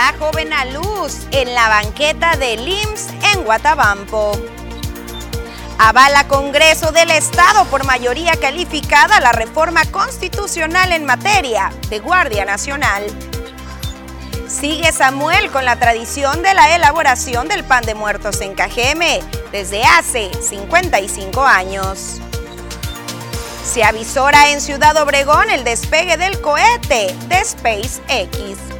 Da joven a luz en la banqueta del IMSS en Guatabampo. Avala Congreso del Estado por mayoría calificada la reforma constitucional en materia de Guardia Nacional. Sigue Samuel con la tradición de la elaboración del pan de muertos en Cajeme desde hace 55 años. Se avisora en Ciudad Obregón el despegue del cohete de SpaceX.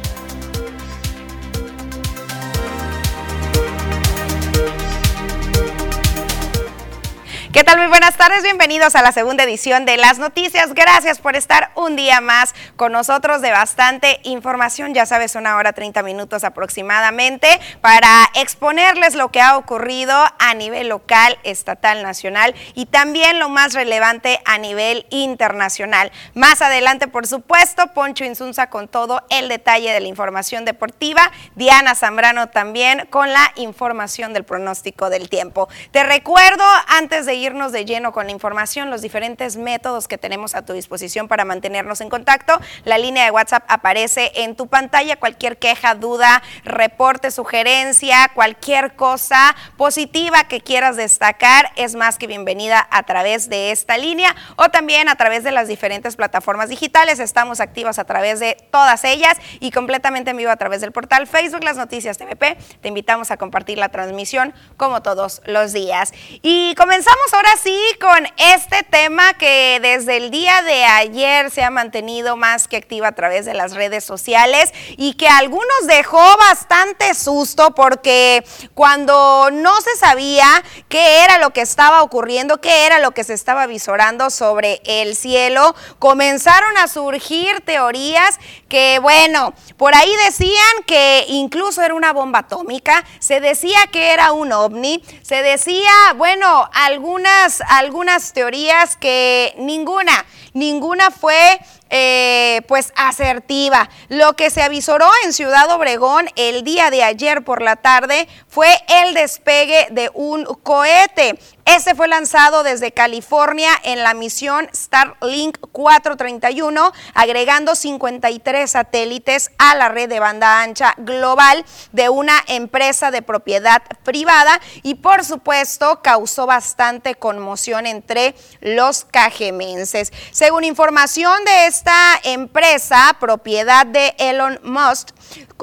¿Qué tal? Muy buenas tardes, bienvenidos a la segunda edición de Las Noticias. Gracias por estar un día más con nosotros de bastante información, ya sabes, una hora 30 minutos aproximadamente, para exponerles lo que ha ocurrido a nivel local, estatal, nacional y también lo más relevante a nivel internacional. Más adelante, por supuesto, Poncho Insunza con todo el detalle de la información deportiva, Diana Zambrano también con la información del pronóstico del tiempo. Te recuerdo, antes de irnos de lleno con la información, los diferentes métodos que tenemos a tu disposición para mantenernos en contacto. La línea de WhatsApp aparece en tu pantalla. Cualquier queja, duda, reporte, sugerencia, cualquier cosa positiva que quieras destacar es más que bienvenida a través de esta línea o también a través de las diferentes plataformas digitales. Estamos activos a través de todas ellas y completamente en vivo a través del portal Facebook Las Noticias TVP. Te invitamos a compartir la transmisión como todos los días. Y comenzamos ahora sí con este tema que desde el día de ayer se ha mantenido más que activa a través de las redes sociales y que a algunos dejó bastante susto porque cuando no se sabía qué era lo que estaba ocurriendo, qué era lo que se estaba visorando sobre el cielo, comenzaron a surgir teorías que, bueno, por ahí decían que incluso era una bomba atómica, se decía que era un ovni, se decía, bueno, algún algunas, teorías que ninguna, ninguna fue fe eh, pues asertiva. Lo que se avisoró en Ciudad Obregón el día de ayer por la tarde fue el despegue de un cohete. Este fue lanzado desde California en la misión Starlink 431, agregando 53 satélites a la red de banda ancha global de una empresa de propiedad privada y por supuesto causó bastante conmoción entre los cajemenses. Según información de esta empresa, propiedad de Elon Musk,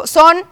son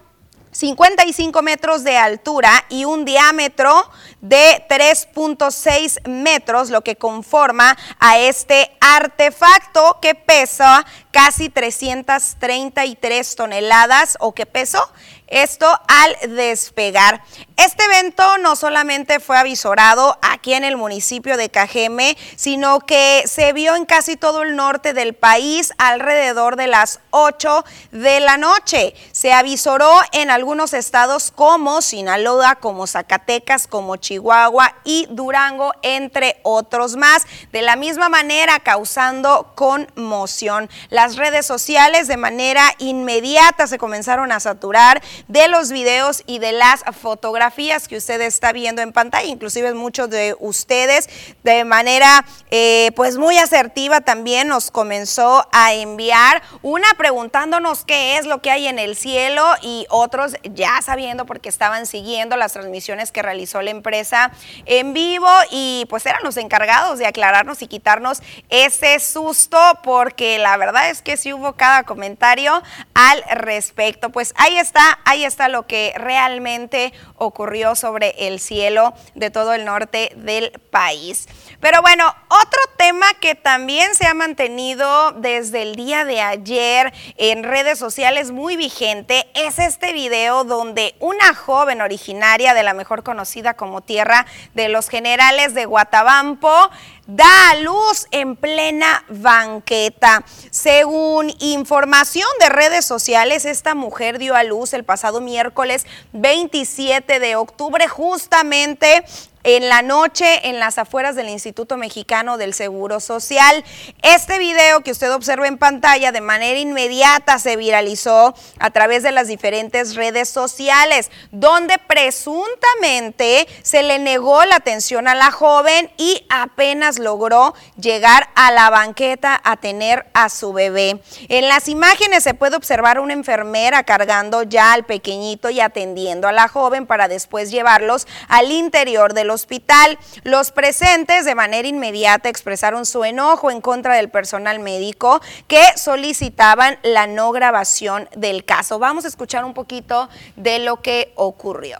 55 metros de altura y un diámetro de 3.6 metros, lo que conforma a este artefacto que pesa casi 333 toneladas o que pesó esto al despegar. Este evento no solamente fue avisorado aquí en el municipio de Cajeme, sino que se vio en casi todo el norte del país alrededor de las 8 de la noche. Se avisoró en algunos estados como Sinaloa, como Zacatecas, como Chihuahua y Durango, entre otros más. De la misma manera, causando conmoción. Las redes sociales de manera inmediata se comenzaron a saturar de los videos y de las fotografías que usted está viendo en pantalla, inclusive muchos de ustedes de manera eh, pues muy asertiva también nos comenzó a enviar una preguntándonos qué es lo que hay en el cielo y otros ya sabiendo porque estaban siguiendo las transmisiones que realizó la empresa en vivo y pues eran los encargados de aclararnos y quitarnos ese susto porque la verdad es que sí hubo cada comentario al respecto. Pues ahí está, ahí está lo que realmente ocurrió sobre el cielo de todo el norte del país. Pero bueno, otro tema que también se ha mantenido desde el día de ayer en redes sociales muy vigente es este video donde una joven originaria de la mejor conocida como Tierra de los Generales de Guatabampo da a luz en plena banqueta. Según información de redes sociales, esta mujer dio a luz el pasado miércoles 27 de octubre justamente en la noche en las afueras del Instituto Mexicano del Seguro Social. Este video que usted observa en pantalla de manera inmediata se viralizó a través de las diferentes redes sociales, donde presuntamente se le negó la atención a la joven y apenas logró llegar a la banqueta a tener a su bebé. En las imágenes se puede observar una enfermera cargando ya al pequeñito y atendiendo a la joven para después llevarlos al interior del hospital. Los presentes de manera inmediata expresaron su enojo en contra del personal médico que solicitaban la no grabación del caso. Vamos a escuchar un poquito de lo que ocurrió.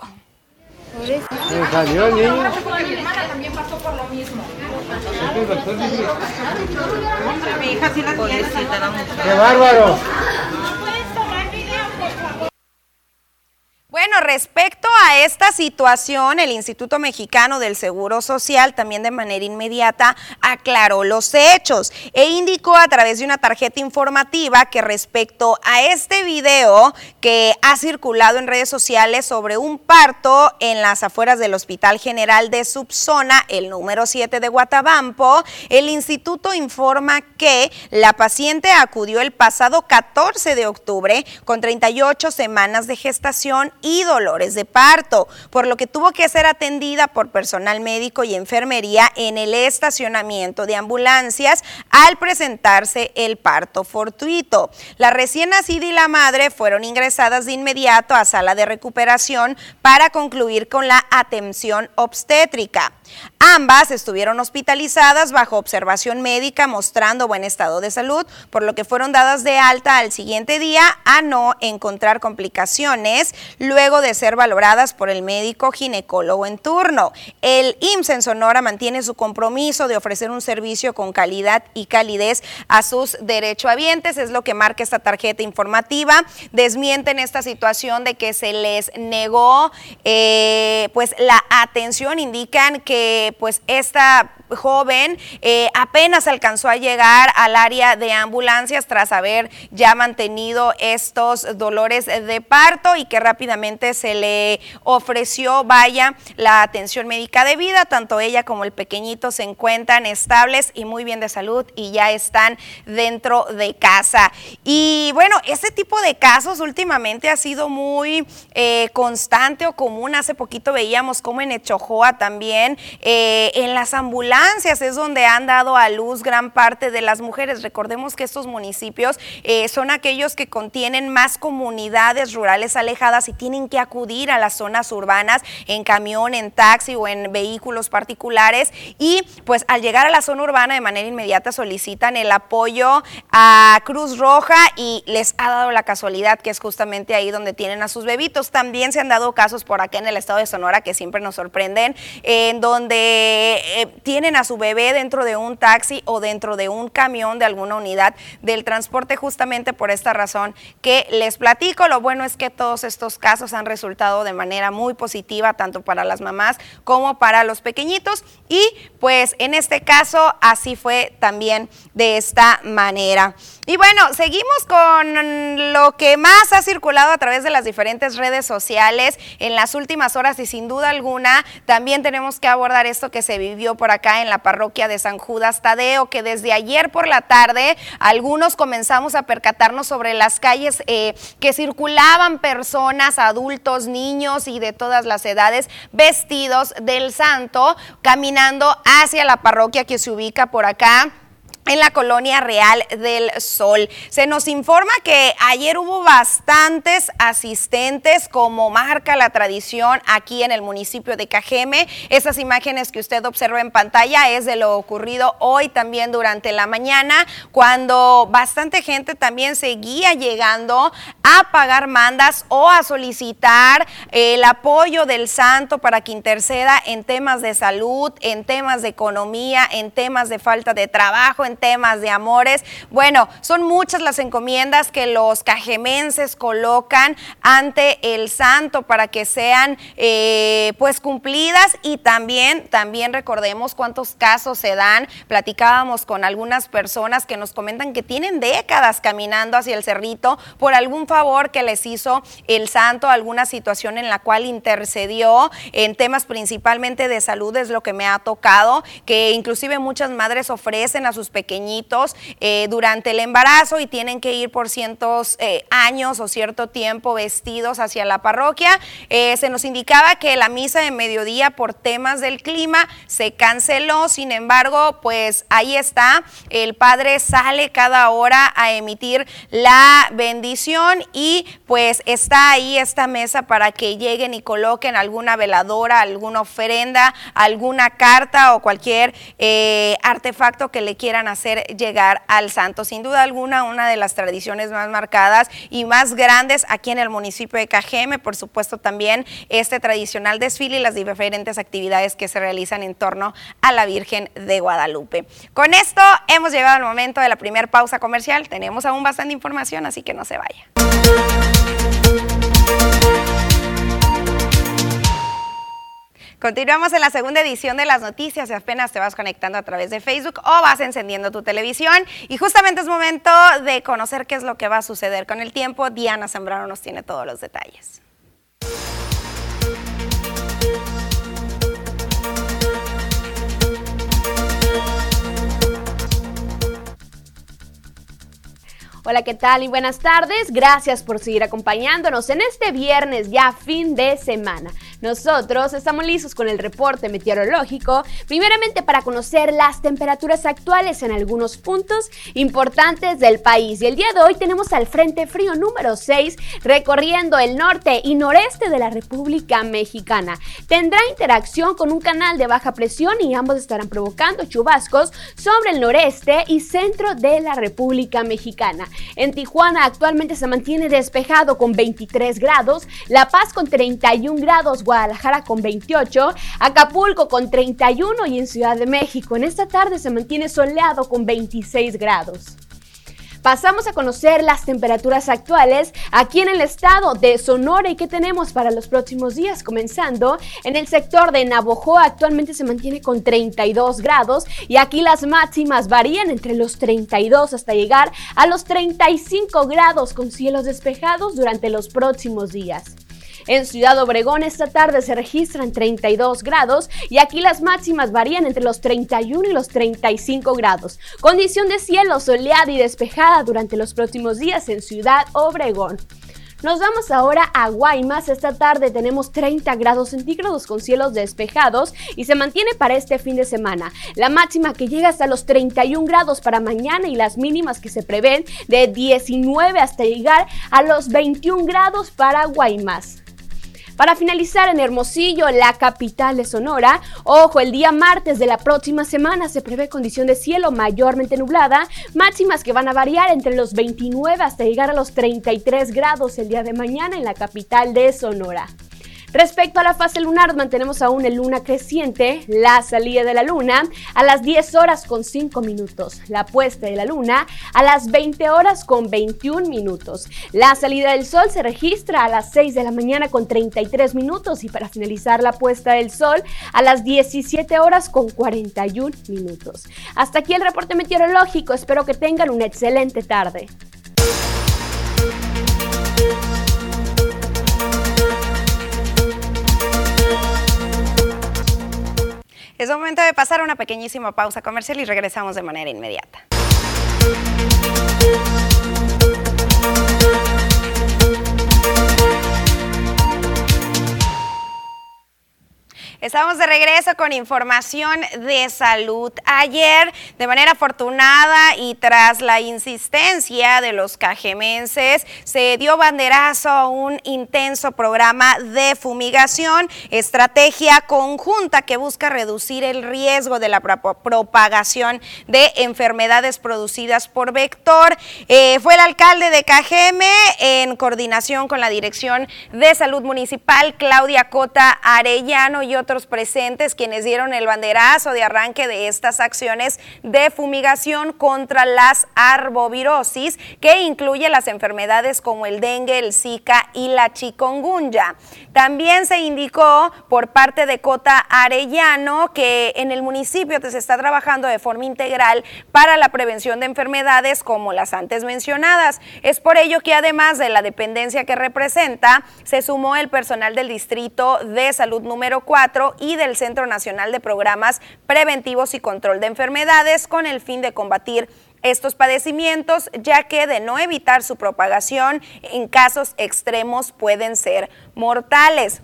también pasó por lo mismo. ¡Qué bárbaro! Bueno, respecto a esta situación, el Instituto Mexicano del Seguro Social también de manera inmediata aclaró los hechos e indicó a través de una tarjeta informativa que respecto a este video que ha circulado en redes sociales sobre un parto en las afueras del Hospital General de Subzona, el número 7 de Guatabampo, el instituto informa que la paciente acudió el pasado 14 de octubre con 38 semanas de gestación y dolores de parto, por lo que tuvo que ser atendida por personal médico y enfermería en el estacionamiento de ambulancias al presentarse el parto fortuito. La recién nacida y la madre fueron ingresadas de inmediato a sala de recuperación para concluir con la atención obstétrica. Ambas estuvieron hospitalizadas bajo observación médica mostrando buen estado de salud, por lo que fueron dadas de alta al siguiente día a no encontrar complicaciones luego de ser valoradas por el médico ginecólogo en turno. El IMSS en Sonora mantiene su compromiso de ofrecer un servicio con calidad y calidez a sus derechohabientes, es lo que marca esta tarjeta informativa. Desmienten esta situación de que se les negó eh, pues la atención, indican que pues esta joven eh, apenas alcanzó a llegar al área de ambulancias tras haber ya mantenido estos dolores de parto y que rápidamente se le ofreció, vaya, la atención médica de vida. Tanto ella como el pequeñito se encuentran estables y muy bien de salud y ya están dentro de casa. Y bueno, ese tipo de casos últimamente ha sido muy eh, constante o común. Hace poquito veíamos como en Echojoa también, eh, en las ambulancias, es donde han dado a luz gran parte de las mujeres. Recordemos que estos municipios eh, son aquellos que contienen más comunidades rurales alejadas y tienen que acudir a las zonas urbanas en camión, en taxi o en vehículos particulares y pues al llegar a la zona urbana de manera inmediata solicitan el apoyo a Cruz Roja y les ha dado la casualidad que es justamente ahí donde tienen a sus bebitos. También se han dado casos por acá en el estado de Sonora que siempre nos sorprenden, en donde eh, tienen a su bebé dentro de un taxi o dentro de un camión de alguna unidad del transporte justamente por esta razón que les platico. Lo bueno es que todos estos casos han resultado de manera muy positiva tanto para las mamás como para los pequeñitos y pues en este caso así fue también de esta manera. Y bueno, seguimos con lo que más ha circulado a través de las diferentes redes sociales en las últimas horas y sin duda alguna también tenemos que abordar esto que se vivió por acá en la parroquia de San Judas Tadeo, que desde ayer por la tarde algunos comenzamos a percatarnos sobre las calles eh, que circulaban personas, adultos, niños y de todas las edades vestidos del santo, caminando hacia la parroquia que se ubica por acá en la colonia Real del Sol. Se nos informa que ayer hubo bastantes asistentes, como marca la tradición aquí en el municipio de Cajeme. Esas imágenes que usted observa en pantalla es de lo ocurrido hoy también durante la mañana, cuando bastante gente también seguía llegando a pagar mandas o a solicitar el apoyo del santo para que interceda en temas de salud, en temas de economía, en temas de falta de trabajo, en temas de amores. Bueno, son muchas las encomiendas que los cajemenses colocan ante el santo para que sean eh, pues cumplidas y también, también recordemos cuántos casos se dan. Platicábamos con algunas personas que nos comentan que tienen décadas caminando hacia el cerrito por algún favor que les hizo el santo, alguna situación en la cual intercedió en temas principalmente de salud es lo que me ha tocado, que inclusive muchas madres ofrecen a sus pequeñitos eh, durante el embarazo y tienen que ir por cientos eh, años o cierto tiempo vestidos hacia la parroquia. Eh, se nos indicaba que la misa de mediodía por temas del clima se canceló, sin embargo, pues ahí está, el padre sale cada hora a emitir la bendición y pues está ahí esta mesa para que lleguen y coloquen alguna veladora, alguna ofrenda, alguna carta o cualquier eh, artefacto que le quieran hacer llegar al santo. Sin duda alguna, una de las tradiciones más marcadas y más grandes aquí en el municipio de Cajeme, por supuesto también este tradicional desfile y las diferentes actividades que se realizan en torno a la Virgen de Guadalupe. Con esto hemos llegado al momento de la primera pausa comercial. Tenemos aún bastante información, así que no se vaya. Continuamos en la segunda edición de las noticias. Si apenas te vas conectando a través de Facebook o vas encendiendo tu televisión. Y justamente es momento de conocer qué es lo que va a suceder con el tiempo. Diana Zambrano nos tiene todos los detalles. Hola, ¿qué tal? Y buenas tardes. Gracias por seguir acompañándonos en este viernes ya fin de semana. Nosotros estamos listos con el reporte meteorológico, primeramente para conocer las temperaturas actuales en algunos puntos importantes del país. Y el día de hoy tenemos al Frente Frío número 6 recorriendo el norte y noreste de la República Mexicana. Tendrá interacción con un canal de baja presión y ambos estarán provocando chubascos sobre el noreste y centro de la República Mexicana. En Tijuana actualmente se mantiene despejado con 23 grados, La Paz con 31 grados, Guadalajara con 28, Acapulco con 31 y en Ciudad de México en esta tarde se mantiene soleado con 26 grados. Pasamos a conocer las temperaturas actuales aquí en el estado de Sonora y qué tenemos para los próximos días, comenzando en el sector de Navojoa actualmente se mantiene con 32 grados y aquí las máximas varían entre los 32 hasta llegar a los 35 grados con cielos despejados durante los próximos días. En Ciudad Obregón esta tarde se registran 32 grados y aquí las máximas varían entre los 31 y los 35 grados. Condición de cielo soleada y despejada durante los próximos días en Ciudad Obregón. Nos vamos ahora a Guaymas. Esta tarde tenemos 30 grados centígrados con cielos despejados y se mantiene para este fin de semana. La máxima que llega hasta los 31 grados para mañana y las mínimas que se prevén de 19 hasta llegar a los 21 grados para Guaymas. Para finalizar en Hermosillo, la capital de Sonora, ojo, el día martes de la próxima semana se prevé condición de cielo mayormente nublada, máximas que van a variar entre los 29 hasta llegar a los 33 grados el día de mañana en la capital de Sonora. Respecto a la fase lunar, mantenemos aún el luna creciente, la salida de la luna a las 10 horas con 5 minutos, la puesta de la luna a las 20 horas con 21 minutos. La salida del sol se registra a las 6 de la mañana con 33 minutos y para finalizar la puesta del sol a las 17 horas con 41 minutos. Hasta aquí el reporte meteorológico, espero que tengan una excelente tarde. Es momento de pasar una pequeñísima pausa comercial y regresamos de manera inmediata. Estamos de regreso con información de salud. Ayer, de manera afortunada y tras la insistencia de los cajemenses, se dio banderazo a un intenso programa de fumigación, estrategia conjunta que busca reducir el riesgo de la propagación de enfermedades producidas por vector. Eh, fue el alcalde de Cajeme en coordinación con la Dirección de Salud Municipal, Claudia Cota Arellano y otros municipios presentes quienes dieron el banderazo de arranque de estas acciones de fumigación contra las arbovirosis, que incluye las enfermedades como el dengue, el zika y la chikungunya. También se indicó por parte de Cota Arellano que en el municipio se está trabajando de forma integral para la prevención de enfermedades como las antes mencionadas. Es por ello que además de la dependencia que representa, se sumó el personal del Distrito de Salud número 4 y del Centro Nacional de Programas Preventivos y Control de Enfermedades con el fin de combatir estos padecimientos, ya que de no evitar su propagación, en casos extremos pueden ser mortales.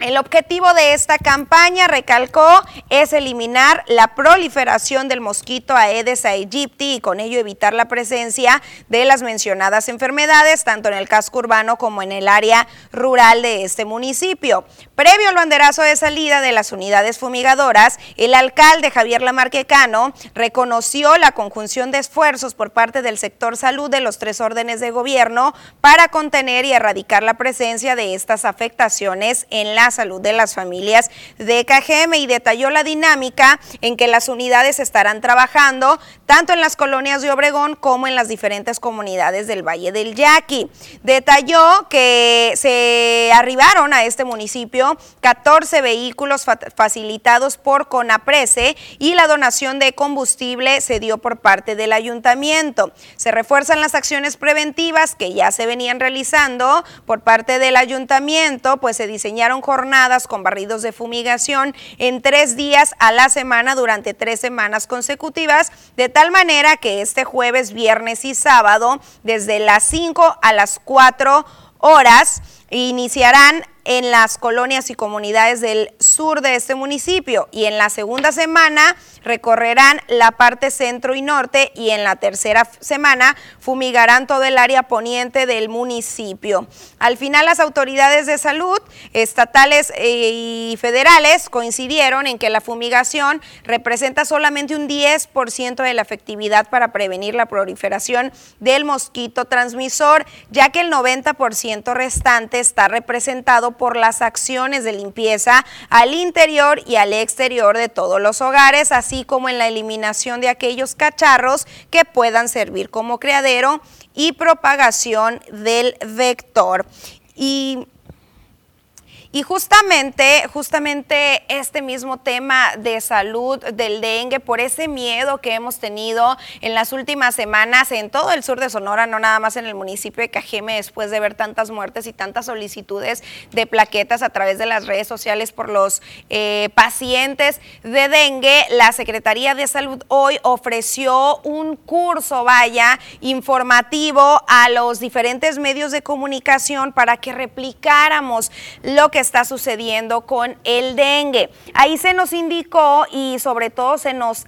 El objetivo de esta campaña, recalcó, es eliminar la proliferación del mosquito Aedes aegypti y con ello evitar la presencia de las mencionadas enfermedades, tanto en el casco urbano como en el área rural de este municipio. Previo al banderazo de salida de las unidades fumigadoras, el alcalde Javier Lamarquecano reconoció la conjunción de esfuerzos por parte del sector salud de los tres órdenes de gobierno para contener y erradicar la presencia de estas afectaciones en la salud de las familias de KGM y detalló la dinámica en que las unidades estarán trabajando tanto en las colonias de Obregón como en las diferentes comunidades del Valle del Yaqui. Detalló que se arribaron a este municipio 14 vehículos facilitados por CONAPRESE y la donación de combustible se dio por parte del ayuntamiento. Se refuerzan las acciones preventivas que ya se venían realizando por parte del ayuntamiento, pues se diseñaron jornadas jornadas con barridos de fumigación en tres días a la semana durante tres semanas consecutivas, de tal manera que este jueves, viernes y sábado, desde las 5 a las 4 horas, iniciarán en las colonias y comunidades del sur de este municipio y en la segunda semana recorrerán la parte centro y norte y en la tercera semana fumigarán todo el área poniente del municipio. Al final las autoridades de salud estatales eh, y federales coincidieron en que la fumigación representa solamente un 10% de la efectividad para prevenir la proliferación del mosquito transmisor, ya que el 90% restante está representado por las acciones de limpieza al interior y al exterior de todos los hogares, así como en la eliminación de aquellos cacharros que puedan servir como criadero y propagación del vector. Y y justamente, justamente este mismo tema de salud del dengue, por ese miedo que hemos tenido en las últimas semanas en todo el sur de Sonora, no nada más en el municipio de Cajeme, después de ver tantas muertes y tantas solicitudes de plaquetas a través de las redes sociales por los eh, pacientes de dengue, la Secretaría de Salud hoy ofreció un curso, vaya, informativo a los diferentes medios de comunicación para que replicáramos lo que está sucediendo con el dengue. Ahí se nos indicó y sobre todo se nos,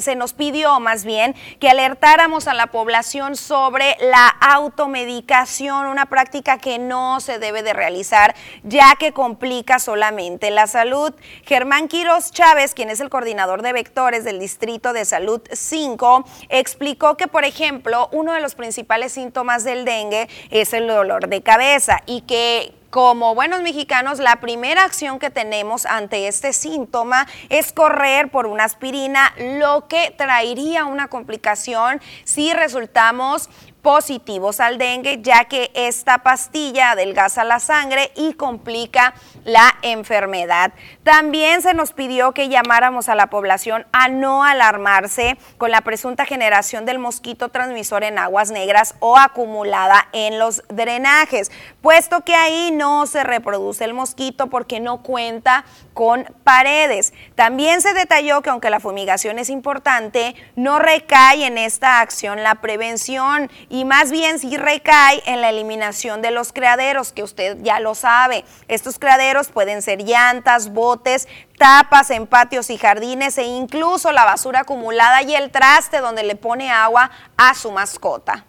se nos pidió más bien que alertáramos a la población sobre la automedicación, una práctica que no se debe de realizar ya que complica solamente la salud. Germán Quiroz Chávez, quien es el coordinador de vectores del Distrito de Salud 5, explicó que, por ejemplo, uno de los principales síntomas del dengue es el dolor de cabeza y que como buenos mexicanos, la primera acción que tenemos ante este síntoma es correr por una aspirina, lo que traería una complicación si resultamos positivos al dengue, ya que esta pastilla adelgaza la sangre y complica la enfermedad. También se nos pidió que llamáramos a la población a no alarmarse con la presunta generación del mosquito transmisor en aguas negras o acumulada en los drenajes, puesto que ahí no se reproduce el mosquito porque no cuenta con paredes. También se detalló que aunque la fumigación es importante, no recae en esta acción la prevención y más bien sí recae en la eliminación de los criaderos, que usted ya lo sabe. Estos criaderos pueden ser llantas, botes, tapas en patios y jardines e incluso la basura acumulada y el traste donde le pone agua a su mascota.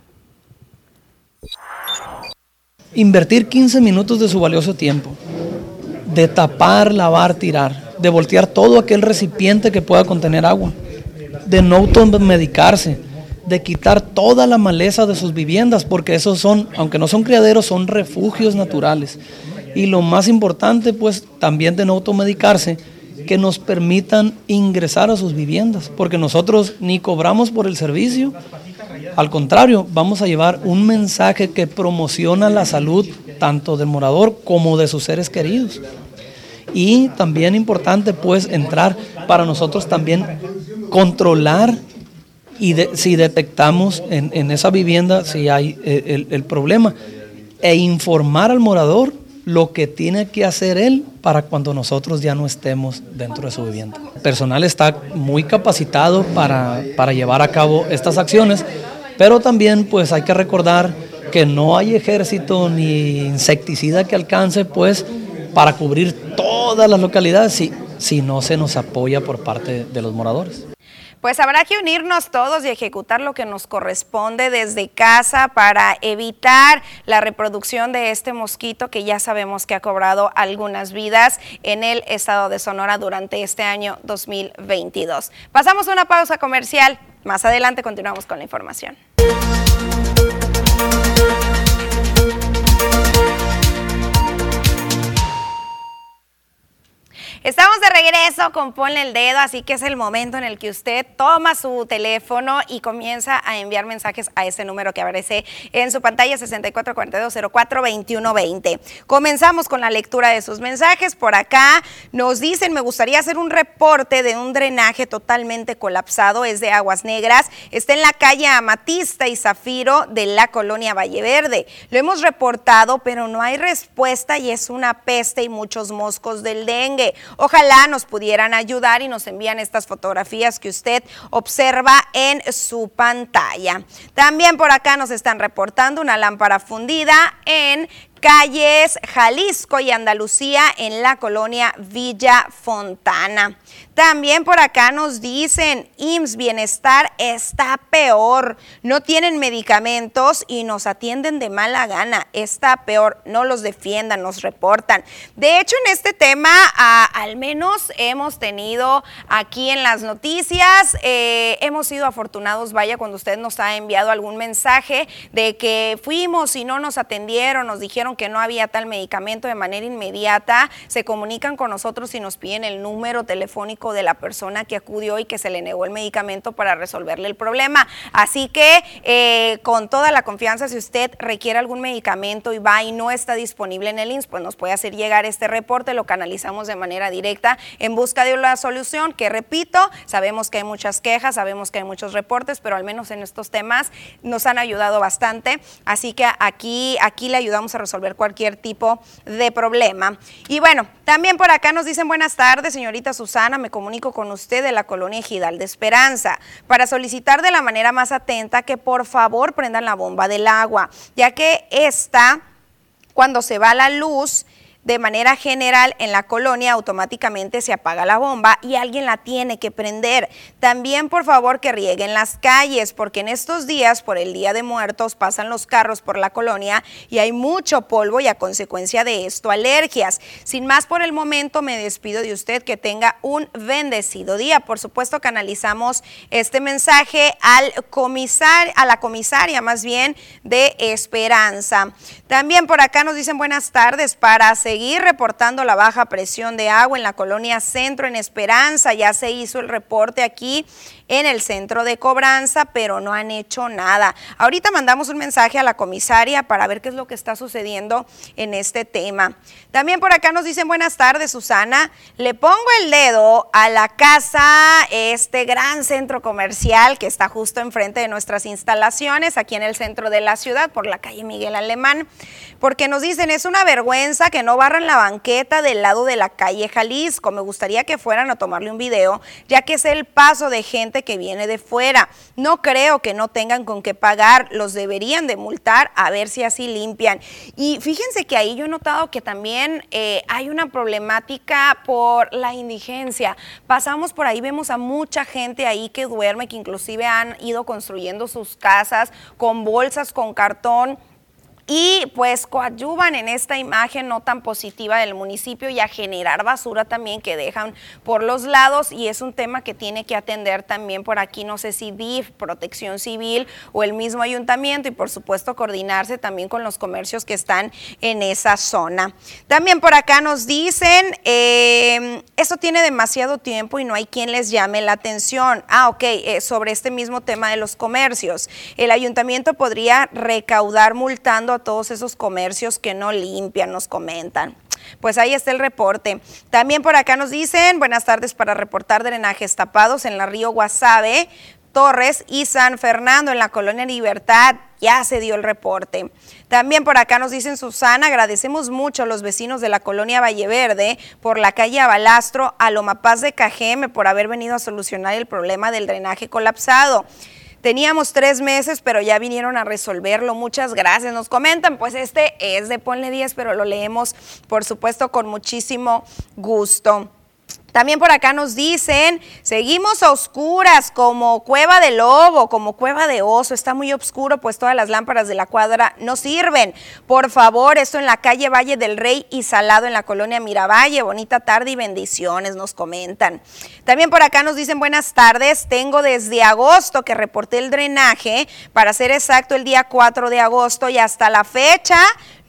Invertir 15 minutos de su valioso tiempo, de tapar, lavar, tirar, de voltear todo aquel recipiente que pueda contener agua, de no automedicarse, de quitar toda la maleza de sus viviendas, porque esos son, aunque no son criaderos, son refugios naturales. Y lo más importante, pues también de no automedicarse, que nos permitan ingresar a sus viviendas, porque nosotros ni cobramos por el servicio, al contrario, vamos a llevar un mensaje que promociona la salud tanto del morador como de sus seres queridos. Y también importante pues entrar para nosotros también controlar y si detectamos en, esa vivienda si hay eh, el problema e informar al morador lo que tiene que hacer él para cuando nosotros ya no estemos dentro de su vivienda. El personal está muy capacitado para, para llevar a cabo estas acciones, pero también pues hay que recordar que no hay ejército ni insecticida que alcance pues para cubrir todas las localidades si, si no se nos apoya por parte de los moradores. Pues habrá que unirnos todos y ejecutar lo que nos corresponde desde casa para evitar la reproducción de este mosquito que ya sabemos que ha cobrado algunas vidas en el estado de Sonora durante este año 2022. Pasamos una pausa comercial. Más adelante continuamos con la información. Estamos de regreso con Ponle el Dedo, así que es el momento en el que usted toma su teléfono y comienza a enviar mensajes a ese número que aparece en su pantalla 6442042120. Comenzamos con la lectura de sus mensajes. Por acá nos dicen, me gustaría hacer un reporte de un drenaje totalmente colapsado, es de Aguas Negras, está en la calle Amatista y Zafiro de la colonia Valle Verde. Lo hemos reportado, pero no hay respuesta y es una peste y muchos moscos del dengue. Ojalá nos pudieran ayudar y nos envían estas fotografías que usted observa en su pantalla. También por acá nos están reportando una lámpara fundida en calles Jalisco y Andalucía en la colonia Villa Fontana. También por acá nos dicen, IMSS Bienestar está peor, no tienen medicamentos y nos atienden de mala gana, está peor, no los defiendan, nos reportan. De hecho, en este tema, al menos hemos tenido aquí en las noticias, eh, hemos sido afortunados, vaya, cuando usted nos ha enviado algún mensaje de que fuimos y no nos atendieron, nos dijeron que no había tal medicamento de manera inmediata, se comunican con nosotros y nos piden el número telefónico de la persona que acudió y que se le negó el medicamento para resolverle el problema. Así que eh, con toda la confianza, si usted requiere algún medicamento y va y no está disponible en el INS, pues nos puede hacer llegar este reporte, lo canalizamos de manera directa en busca de una solución, que repito, sabemos que hay muchas quejas, sabemos que hay muchos reportes, pero al menos en estos temas nos han ayudado bastante, así que aquí, aquí le ayudamos a resolver cualquier tipo de problema. Y bueno, también por acá nos dicen buenas tardes, señorita Susana, me comunico con usted de la colonia Ejidal de Esperanza para solicitar de la manera más atenta que por favor prendan la bomba del agua, ya que esta, cuando se va la luz, de manera general en la colonia automáticamente se apaga la bomba y alguien la tiene que prender. También por favor que rieguen las calles porque en estos días por el Día de Muertos pasan los carros por la colonia y hay mucho polvo y a consecuencia de esto alergias. Sin más por el momento me despido de usted que tenga un bendecido día. Por supuesto canalizamos este mensaje al comisar, a la comisaria más bien de Esperanza. También por acá nos dicen buenas tardes para seguir seguir reportando la baja presión de agua en la colonia Centro en Esperanza. Ya se hizo el reporte aquí en el centro de cobranza, pero no han hecho nada. Ahorita mandamos un mensaje a la comisaria para ver qué es lo que está sucediendo en este tema. También por acá nos dicen buenas tardes, Susana. Le pongo el dedo a la casa, este gran centro comercial que está justo enfrente de nuestras instalaciones, aquí en el centro de la ciudad, por la calle Miguel Alemán, porque nos dicen es una vergüenza que no barran la banqueta del lado de la calle Jalisco. Me gustaría que fueran a tomarle un video, ya que es el paso de gente que viene de fuera. No creo que no tengan con qué pagar, los deberían de multar a ver si así limpian. Y fíjense que ahí yo he notado que también eh, hay una problemática por la indigencia. Pasamos por ahí, vemos a mucha gente ahí que duerme, que inclusive han ido construyendo sus casas con bolsas, con cartón y pues coadyuvan en esta imagen no tan positiva del municipio y a generar basura también que dejan por los lados y es un tema que tiene que atender también por aquí, no sé si DIF, Protección Civil o el mismo ayuntamiento y por supuesto coordinarse también con los comercios que están en esa zona. También por acá nos dicen, eh, esto tiene demasiado tiempo y no hay quien les llame la atención. Ah, ok, eh, sobre este mismo tema de los comercios. El ayuntamiento podría recaudar multando a todos esos comercios que no limpian, nos comentan. Pues ahí está el reporte. También por acá nos dicen, buenas tardes para reportar drenajes tapados en la río Guasave, Torres y San Fernando en la colonia Libertad. Ya se dio el reporte. También por acá nos dicen Susana, agradecemos mucho a los vecinos de la colonia Valleverde por la calle Abalastro a Lomapaz de Cajeme por haber venido a solucionar el problema del drenaje colapsado. Teníamos tres meses, pero ya vinieron a resolverlo. Muchas gracias. Nos comentan, pues este es de Ponle 10, pero lo leemos, por supuesto, con muchísimo gusto. También por acá nos dicen, seguimos a oscuras como cueva de lobo, como cueva de oso, está muy oscuro, pues todas las lámparas de la cuadra no sirven. Por favor, esto en la calle Valle del Rey y Salado en la colonia Miravalle, bonita tarde y bendiciones, nos comentan. También por acá nos dicen buenas tardes, tengo desde agosto que reporté el drenaje, para ser exacto el día 4 de agosto y hasta la fecha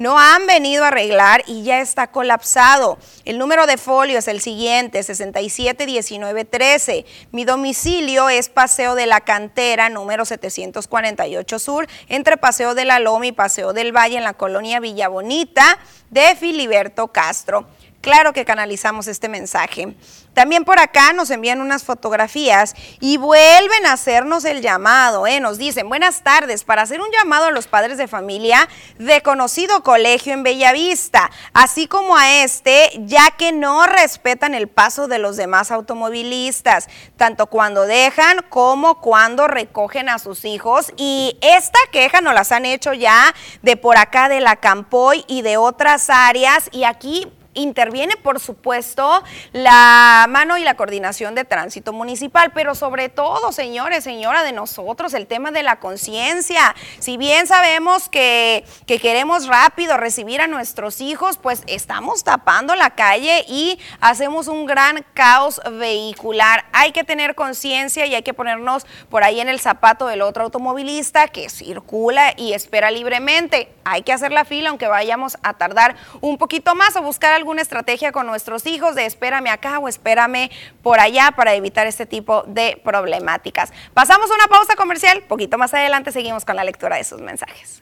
no han venido a arreglar y ya está colapsado. El número de folio es el siguiente, 671913. Mi domicilio es Paseo de la Cantera, número 748 Sur, entre Paseo de la Loma y Paseo del Valle en la colonia Villa Bonita de Filiberto Castro. Claro que canalizamos este mensaje. También por acá nos envían unas fotografías y vuelven a hacernos el llamado. ¿eh? Nos dicen, buenas tardes, para hacer un llamado a los padres de familia de conocido colegio en Bellavista, así como a este, ya que no respetan el paso de los demás automovilistas, tanto cuando dejan como cuando recogen a sus hijos. Y esta queja nos las han hecho ya de por acá de la Campoy y de otras áreas. Y aquí interviene, por supuesto, la mano y la coordinación de tránsito municipal, pero sobre todo, señores, señora, de nosotros, el tema de la conciencia. Si bien sabemos que, que, queremos rápido recibir a nuestros hijos, pues estamos tapando la calle y hacemos un gran caos vehicular. Hay que tener conciencia y hay que ponernos por ahí en el zapato del otro automovilista que circula y espera libremente. Hay que hacer la fila, aunque vayamos a tardar un poquito más o buscar alguna estrategia con nuestros hijos de espérame acá o espérame por allá para evitar este tipo de problemáticas. Pasamos una pausa comercial, poquito más adelante seguimos con la lectura de sus mensajes.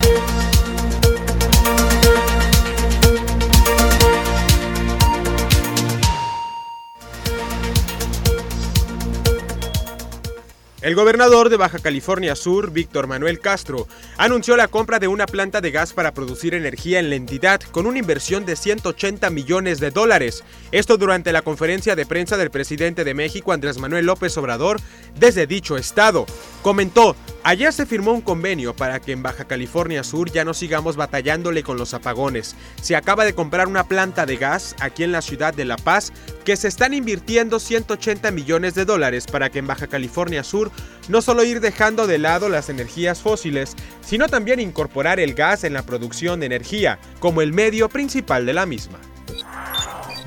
El gobernador de Baja California Sur, Víctor Manuel Castro, anunció la compra de una planta de gas para producir energía en la entidad con una inversión de 180 millones de dólares. Esto durante la conferencia de prensa del presidente de México, Andrés Manuel López Obrador, desde dicho estado. Comentó, Allá se firmó un convenio para que en Baja California Sur ya no sigamos batallándole con los apagones. Se acaba de comprar una planta de gas aquí en la ciudad de La Paz que se están invirtiendo 180 millones de dólares para que en Baja California Sur no solo ir dejando de lado las energías fósiles, sino también incorporar el gas en la producción de energía como el medio principal de la misma.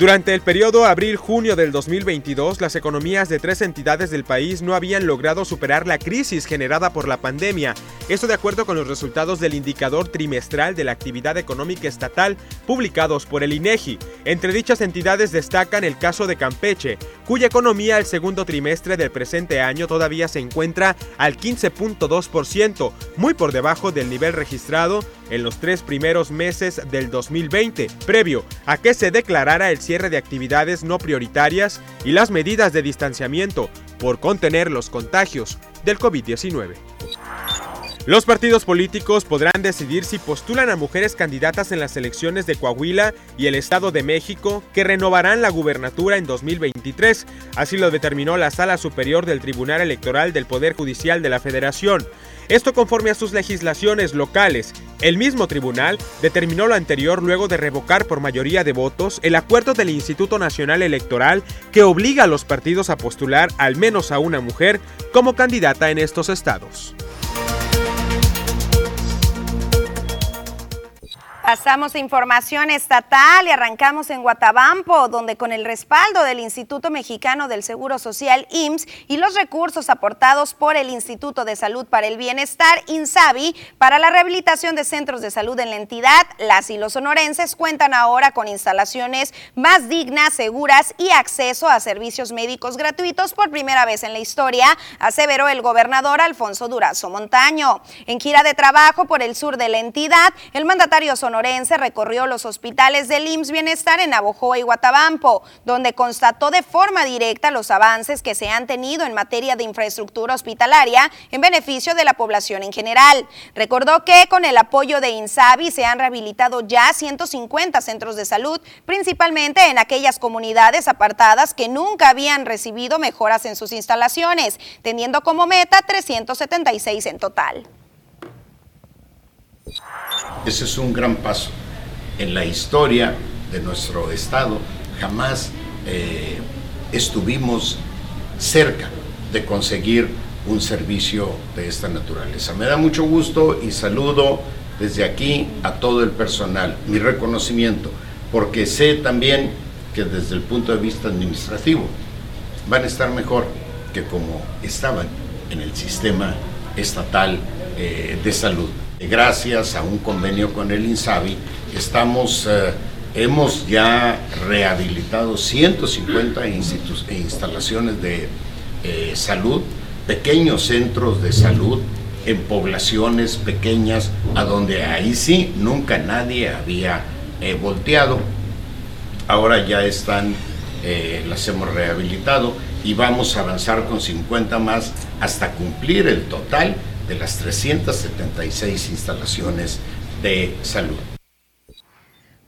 Durante el periodo abril-junio del 2022, las economías de tres entidades del país no habían logrado superar la crisis generada por la pandemia. Esto de acuerdo con los resultados del indicador trimestral de la actividad económica estatal publicados por el INEGI. Entre dichas entidades destacan el caso de Campeche, cuya economía el segundo trimestre del presente año todavía se encuentra al 15.2%, muy por debajo del nivel registrado en los tres primeros meses del 2020, previo a que se declarara el cierre de actividades no prioritarias y las medidas de distanciamiento por contener los contagios del COVID-19. Los partidos políticos podrán decidir si postulan a mujeres candidatas en las elecciones de Coahuila y el Estado de México que renovarán la gubernatura en 2023. Así lo determinó la Sala Superior del Tribunal Electoral del Poder Judicial de la Federación. Esto conforme a sus legislaciones locales. El mismo tribunal determinó lo anterior luego de revocar por mayoría de votos el acuerdo del Instituto Nacional Electoral que obliga a los partidos a postular al menos a una mujer como candidata en estos estados. Pasamos a información estatal y arrancamos en Guatabampo, donde con el respaldo del Instituto Mexicano del Seguro Social IMSS y los recursos aportados por el Instituto de Salud para el Bienestar INSABI para la rehabilitación de centros de salud en la entidad, las y los sonorenses cuentan ahora con instalaciones más dignas, seguras y acceso a servicios médicos gratuitos por primera vez en la historia, aseveró el gobernador Alfonso Durazo Montaño. En gira de trabajo por el sur de la entidad, el mandatario sonorense recorrió los hospitales del IMSS Bienestar en Navojoa y Guatabampo, donde constató de forma directa los avances que se han tenido en materia de infraestructura hospitalaria en beneficio de la población en general. Recordó que con el apoyo de INSABI se han rehabilitado ya 150 centros de salud, principalmente en aquellas comunidades apartadas que nunca habían recibido mejoras en sus instalaciones, teniendo como meta 376 en total. Ese es un gran paso en la historia de nuestro Estado. Jamás eh, estuvimos cerca de conseguir un servicio de esta naturaleza. Me da mucho gusto y saludo desde aquí a todo el personal, mi reconocimiento, porque sé también que desde el punto de vista administrativo van a estar mejor que como estaban en el sistema estatal eh, de salud gracias a un convenio con el INSABI, estamos, eh, hemos ya rehabilitado 150 instalaciones de eh, salud, pequeños centros de salud en poblaciones pequeñas, a donde ahí sí nunca nadie había eh, volteado. Ahora ya están, las hemos rehabilitado y vamos a avanzar con 50 más hasta cumplir el total de las 376 instalaciones de salud.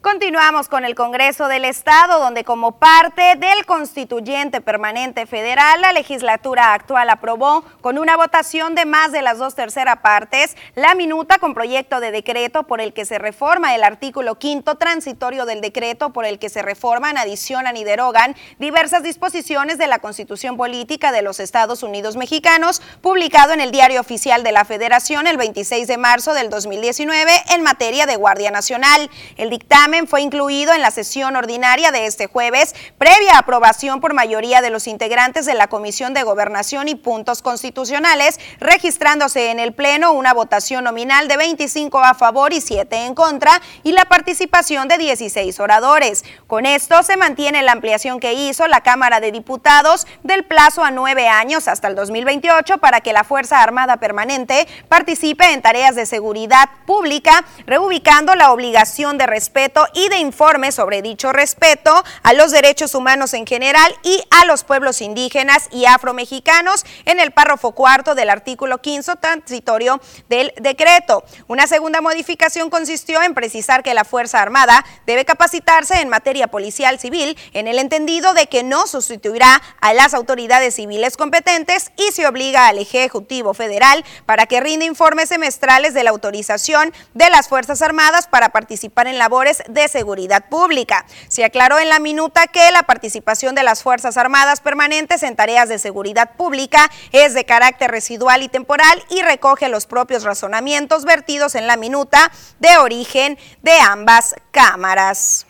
Continuamos con el Congreso del Estado, donde como parte del constituyente permanente federal, la legislatura actual aprobó con una votación de más de las dos terceras partes la minuta con proyecto de decreto por el que se reforma el artículo quinto transitorio del decreto por el que se reforman, adicionan y derogan diversas disposiciones de la Constitución Política de los Estados Unidos Mexicanos, publicado en el Diario Oficial de la Federación el 26 de marzo del 2019 en materia de Guardia Nacional. El dictamen fue incluido en la sesión ordinaria de este jueves, previa aprobación por mayoría de los integrantes de la Comisión de Gobernación y Puntos Constitucionales, registrándose en el Pleno una votación nominal de 25 a favor y 7 en contra y la participación de 16 oradores. Con esto se mantiene la ampliación que hizo la Cámara de Diputados del plazo a nueve años hasta el 2028 para que la Fuerza Armada Permanente participe en tareas de seguridad pública, reubicando la obligación de respeto y de informe sobre dicho respeto a los derechos humanos en general y a los pueblos indígenas y afromexicanos en el párrafo cuarto del artículo 15 transitorio del decreto. Una segunda modificación consistió en precisar que la Fuerza Armada debe capacitarse en materia policial civil en el entendido de que no sustituirá a las autoridades civiles competentes y se obliga al Ejecutivo Federal para que rinde informes semestrales de la autorización de las Fuerzas Armadas para participar en labores de Seguridad Pública. Se aclaró en la minuta que la participación de las Fuerzas Armadas permanentes en tareas de seguridad pública es de carácter residual y temporal y recoge los propios razonamientos vertidos en la minuta de origen de ambas cámaras.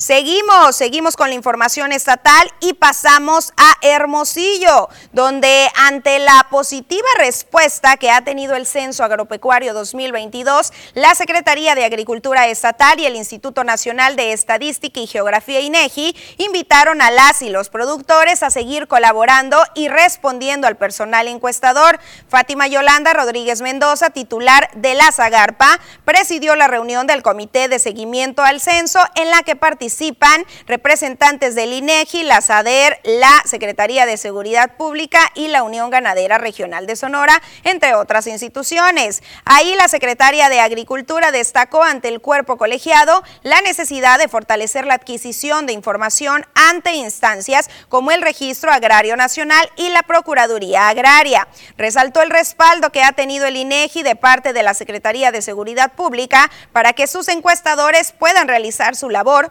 Seguimos, seguimos con la información estatal y pasamos a Hermosillo, donde ante la positiva respuesta que ha tenido el Censo Agropecuario 2022, la Secretaría de Agricultura Estatal y el Instituto Nacional de Estadística y Geografía INEGI invitaron a las y los productores a seguir colaborando y respondiendo al personal encuestador. Fátima Yolanda Rodríguez Mendoza, titular de la Zagarpa, presidió la reunión del Comité de Seguimiento al Censo en la que participó participan representantes del INEGI, la SADER, la Secretaría de Seguridad Pública y la Unión Ganadera Regional de Sonora, entre otras instituciones. Ahí la secretaria de Agricultura destacó ante el cuerpo colegiado la necesidad de fortalecer la adquisición de información ante instancias como el Registro Agrario Nacional y la Procuraduría Agraria. Resaltó el respaldo que ha tenido el INEGI de parte de la Secretaría de Seguridad Pública para que sus encuestadores puedan realizar su labor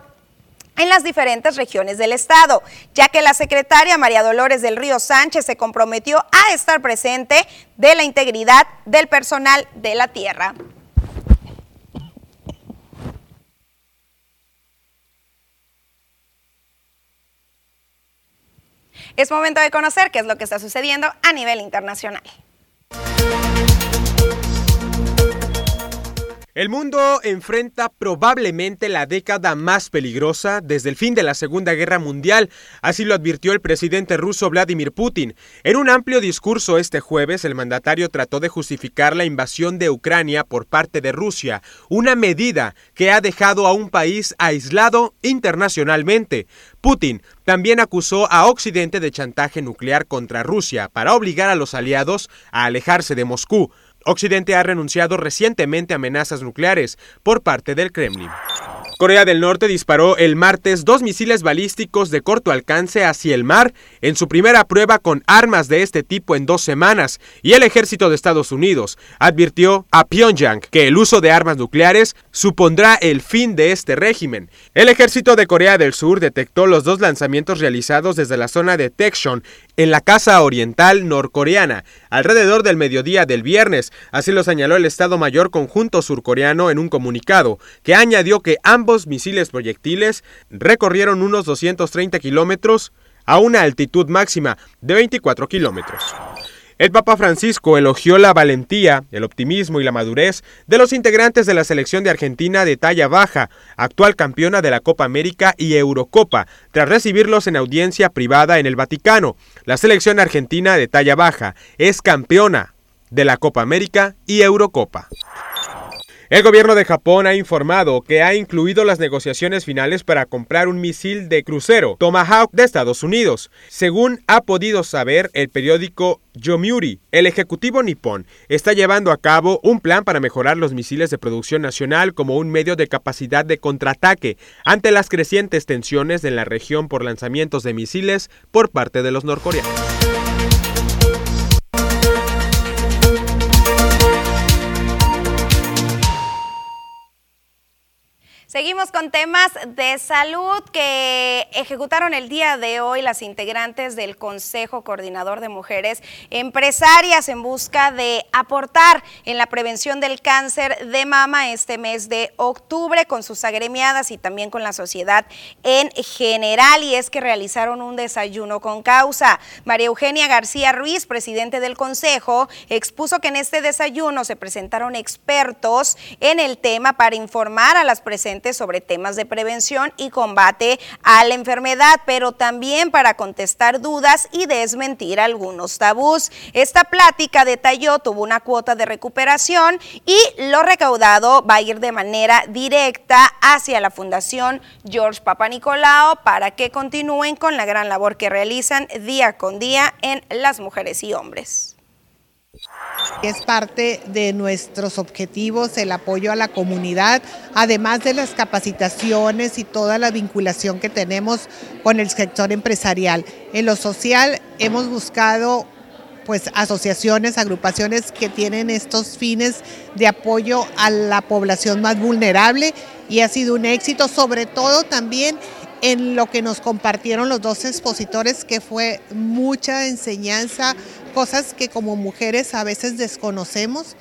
en las diferentes regiones del Estado, ya que la secretaria María Dolores del Río Sánchez se comprometió a estar presente de la integridad del personal de la tierra. Es momento de conocer qué es lo que está sucediendo a nivel internacional. El mundo enfrenta probablemente la década más peligrosa desde el fin de la Segunda Guerra Mundial, así lo advirtió el presidente ruso Vladimir Putin. En un amplio discurso este jueves, el mandatario trató de justificar la invasión de Ucrania por parte de Rusia, una medida que ha dejado a un país aislado internacionalmente. Putin también acusó a Occidente de chantaje nuclear contra Rusia para obligar a los aliados a alejarse de Moscú. Occidente ha renunciado recientemente a amenazas nucleares por parte del Kremlin. Corea del Norte disparó el martes dos misiles balísticos de corto alcance hacia el mar en su primera prueba con armas de este tipo en dos semanas y el ejército de Estados Unidos advirtió a Pyongyang que el uso de armas nucleares supondrá el fin de este régimen. El ejército de Corea del Sur detectó los dos lanzamientos realizados desde la zona de Tekshon en la casa oriental norcoreana alrededor del mediodía del viernes, así lo señaló el Estado Mayor Conjunto Surcoreano en un comunicado, que añadió que ambos misiles proyectiles recorrieron unos 230 kilómetros a una altitud máxima de 24 kilómetros. El Papa Francisco elogió la valentía, el optimismo y la madurez de los integrantes de la selección de Argentina de talla baja, actual campeona de la Copa América y Eurocopa, tras recibirlos en audiencia privada en el Vaticano. La selección argentina de talla baja es campeona de la Copa América y Eurocopa. El gobierno de Japón ha informado que ha incluido las negociaciones finales para comprar un misil de crucero Tomahawk de Estados Unidos. Según ha podido saber el periódico Yomiuri, el ejecutivo nipón está llevando a cabo un plan para mejorar los misiles de producción nacional como un medio de capacidad de contraataque ante las crecientes tensiones en la región por lanzamientos de misiles por parte de los norcoreanos. Seguimos con temas de salud que ejecutaron el día de hoy las integrantes del Consejo Coordinador de Mujeres Empresarias en busca de aportar en la prevención del cáncer de mama este mes de octubre con sus agremiadas y también con la sociedad en general. Y es que realizaron un desayuno con causa. María Eugenia García Ruiz, presidente del Consejo, expuso que en este desayuno se presentaron expertos en el tema para informar a las presentes sobre temas de prevención y combate a la enfermedad, pero también para contestar dudas y desmentir algunos tabús. Esta plática detalló tuvo una cuota de recuperación y lo recaudado va a ir de manera directa hacia la Fundación George Papa Nicolao para que continúen con la gran labor que realizan día con día en las mujeres y hombres. Es parte de nuestros objetivos el apoyo a la comunidad, además de las capacitaciones y toda la vinculación que tenemos con el sector empresarial. En lo social hemos buscado pues asociaciones, agrupaciones que tienen estos fines de apoyo a la población más vulnerable y ha sido un éxito, sobre todo también en lo que nos compartieron los dos expositores, que fue mucha enseñanza, cosas que como mujeres a veces desconocemos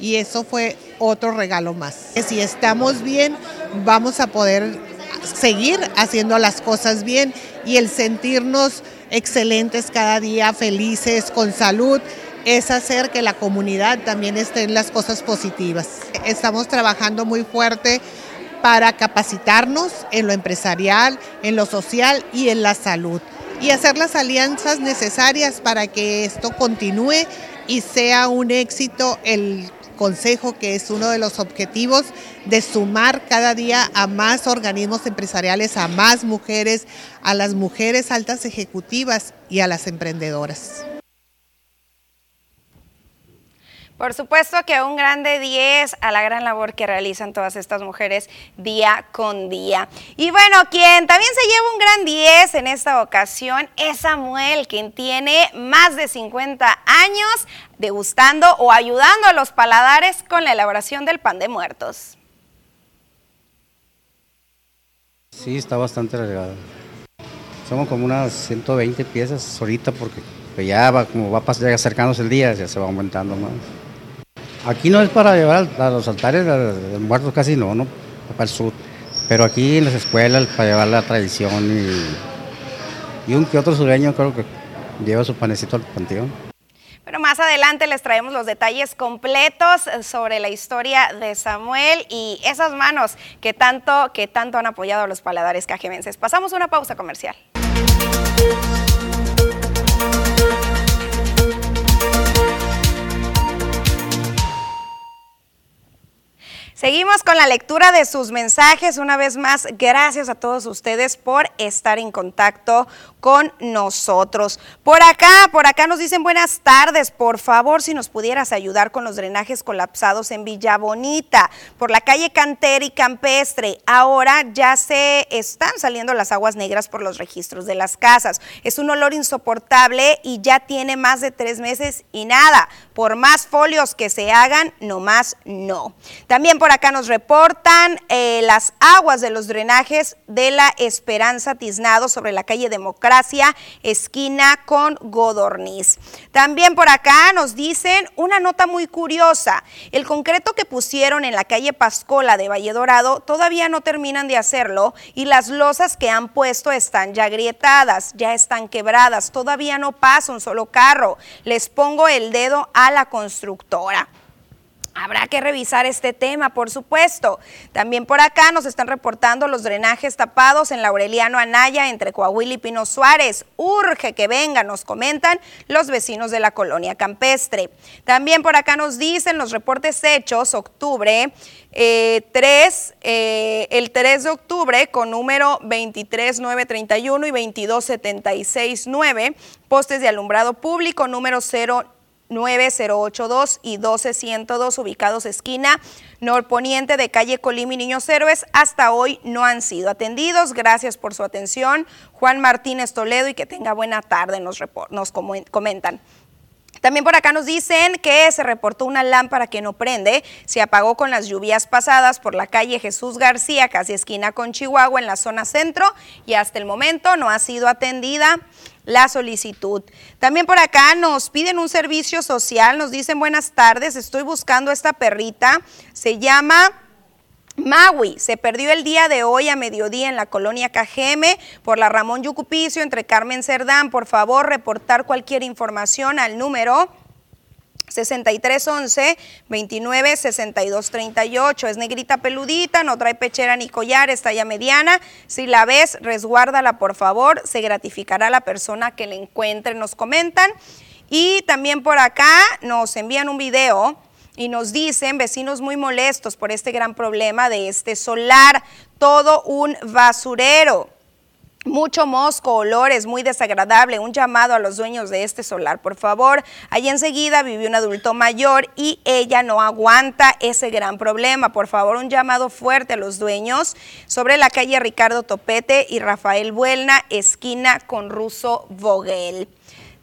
y eso fue otro regalo más. Si estamos bien, vamos a poder seguir haciendo las cosas bien y el sentirnos excelentes cada día, felices, con salud, es hacer que la comunidad también esté en las cosas positivas. Estamos trabajando muy fuerte para capacitarnos en lo empresarial, en lo social y en la salud y hacer las alianzas necesarias para que esto continúe y sea un éxito el consejo que es uno de los objetivos de sumar cada día a más organismos empresariales, a más mujeres, a las mujeres altas ejecutivas y a las emprendedoras. Por supuesto que un grande 10 a la gran labor que realizan todas estas mujeres día con día. Y bueno, quien también se lleva un gran 10 en esta ocasión es Samuel, quien tiene más de 50 años degustando o ayudando a los paladares con la elaboración del pan de muertos. Sí, está bastante regado. Somos como unas 120 piezas ahorita porque ya va, como va acercándose el día, ya se va aumentando más. Aquí no es para llevar a los altares de muertos, casi no, no, para el sur. Pero aquí en las escuelas para llevar la tradición y, y un que otro sureño creo que lleva su panecito al panteón. Pero más adelante les traemos los detalles completos sobre la historia de Samuel y esas manos que tanto, que tanto han apoyado a los paladares cajemenses. Pasamos una pausa comercial. Seguimos con la lectura de sus mensajes. Una vez más, gracias a todos ustedes por estar en contacto con nosotros. Por acá, por acá nos dicen buenas tardes. Por favor, si nos pudieras ayudar con los drenajes colapsados en Villa Bonita, por la calle Cantera y Campestre. Ahora ya se están saliendo las aguas negras por los registros de las casas. Es un olor insoportable y ya tiene más de tres meses y nada. Por más folios que se hagan, no más no. También por acá nos reportan eh, las aguas de los drenajes de la Esperanza Tiznado sobre la calle Democracia, esquina con Godorniz. También por acá nos dicen una nota muy curiosa. El concreto que pusieron en la calle Pascola de Valle Dorado todavía no terminan de hacerlo y las losas que han puesto están ya grietadas, ya están quebradas, todavía no pasa un solo carro. Les pongo el dedo a la constructora. Habrá que revisar este tema, por supuesto. También por acá nos están reportando los drenajes tapados en Laureliano Anaya entre Coahuila y Pino Suárez. Urge que vengan, nos comentan los vecinos de la colonia campestre. También por acá nos dicen los reportes hechos, octubre 3, eh, eh, el 3 de octubre con número 23931 y 22769, postes de alumbrado público número 0 9082 y 12102 ubicados esquina norponiente de calle Colima y Niños Héroes hasta hoy no han sido atendidos. Gracias por su atención. Juan Martínez Toledo y que tenga buena tarde, nos, nos comentan. También por acá nos dicen que se reportó una lámpara que no prende, se apagó con las lluvias pasadas por la calle Jesús García, casi esquina con Chihuahua, en la zona centro, y hasta el momento no ha sido atendida la solicitud. También por acá nos piden un servicio social, nos dicen buenas tardes, estoy buscando esta perrita, se llama... Maui se perdió el día de hoy a mediodía en la colonia KGM por la Ramón Yucupicio entre Carmen Cerdán. Por favor, reportar cualquier información al número 6311 29 62 38. Es negrita peludita, no trae pechera ni collar, está ya mediana. Si la ves, resguárdala por favor, se gratificará la persona que la encuentre, nos comentan. Y también por acá nos envían un video y nos dicen vecinos muy molestos por este gran problema de este solar, todo un basurero. Mucho mosco, olores, muy desagradable. Un llamado a los dueños de este solar, por favor. Allí enseguida vive un adulto mayor y ella no aguanta ese gran problema. Por favor, un llamado fuerte a los dueños sobre la calle Ricardo Topete y Rafael Buelna, esquina con Ruso Vogel.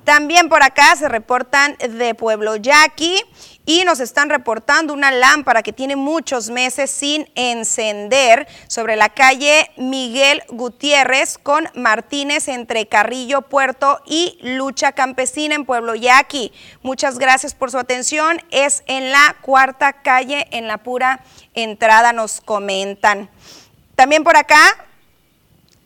También por acá se reportan de Pueblo Yaqui y nos están reportando una lámpara que tiene muchos meses sin encender sobre la calle Miguel Gutiérrez con Martínez entre Carrillo Puerto y Lucha Campesina en Pueblo Yaqui. Muchas gracias por su atención. Es en la cuarta calle, en la pura entrada, nos comentan. También por acá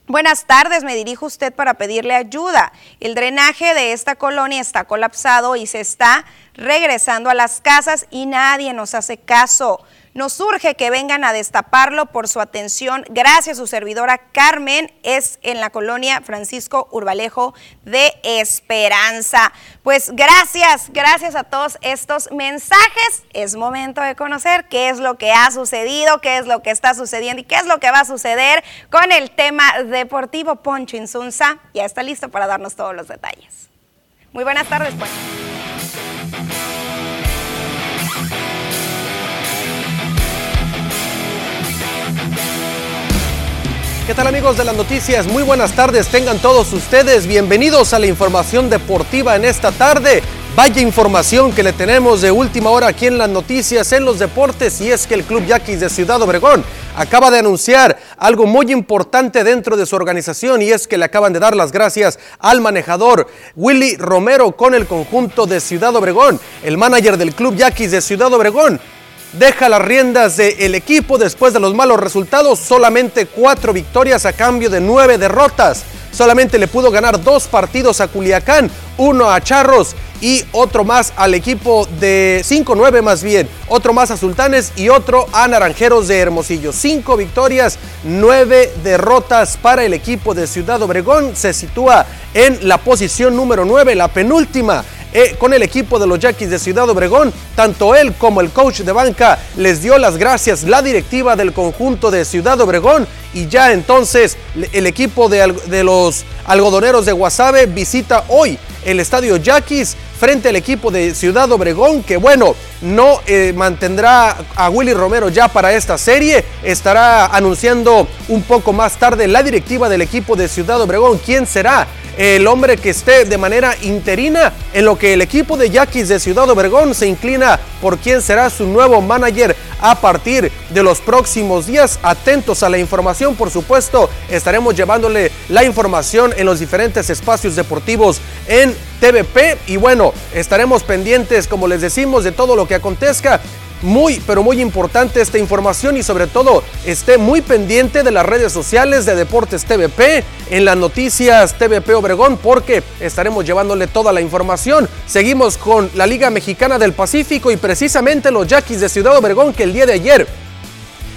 Buenas tardes, me dirijo a usted para pedirle ayuda. El drenaje de esta colonia está colapsado y se está regresando a las casas y nadie nos hace caso. Nos urge que vengan a destaparlo por su atención. Gracias, su servidora Carmen es en la colonia Francisco Urbalejo de Esperanza. Pues gracias, gracias a todos estos mensajes. Es momento de conocer qué es lo que ha sucedido, qué es lo que está sucediendo y qué es lo que va a suceder con el tema deportivo. Poncho Insunza ya está listo para darnos todos los detalles. Muy buenas tardes, Poncho. ¿Qué tal amigos de las noticias? Muy buenas tardes, tengan todos ustedes bienvenidos a la información deportiva en esta tarde. Vaya información que le tenemos de última hora aquí en las noticias, en los deportes, y es que el Club Yaquis de Ciudad Obregón acaba de anunciar algo muy importante dentro de su organización y es que le acaban de dar las gracias al manejador Willy Romero con el conjunto de Ciudad Obregón, el manager del Club Yaquis de Ciudad Obregón deja las riendas del equipo después de los malos resultados, solamente cuatro victorias a cambio de nueve derrotas. Solamente le pudo ganar dos partidos a Culiacán, uno a Charros y otro más al equipo de 5-9 más bien, otro más a Sultanes y otro a Naranjeros de Hermosillo. Cinco victorias, nueve derrotas para el equipo de Ciudad Obregón. Se sitúa en la posición número 9, la penúltima eh, con el equipo de los Yaquis de Ciudad Obregón. Tanto él como el coach de banca les dio las gracias la directiva del conjunto de Ciudad Obregón y ya entonces el equipo de, los algodoneros de Guasave visita hoy el estadio Yaquis frente al equipo de Ciudad Obregón, que bueno, no eh, mantendrá a Willy Romero ya para esta serie. Estará anunciando un poco más tarde la directiva del equipo de Ciudad Obregón quién será el hombre que esté de manera interina en lo que el equipo de Yaquis de Ciudad Obregón se inclina por quién será su nuevo manager a partir de los próximos días. Atentos a la información, por supuesto, estaremos llevándole la información en los diferentes espacios deportivos en TVP y bueno, estaremos pendientes, como les decimos, de todo lo que acontezca muy, pero muy importante esta información y sobre todo esté muy pendiente de las redes sociales de Deportes TVP, en las noticias TVP Obregón, porque estaremos llevándole toda la información. Seguimos con la Liga Mexicana del Pacífico y precisamente los Yaquis de Ciudad Obregón que el día de ayer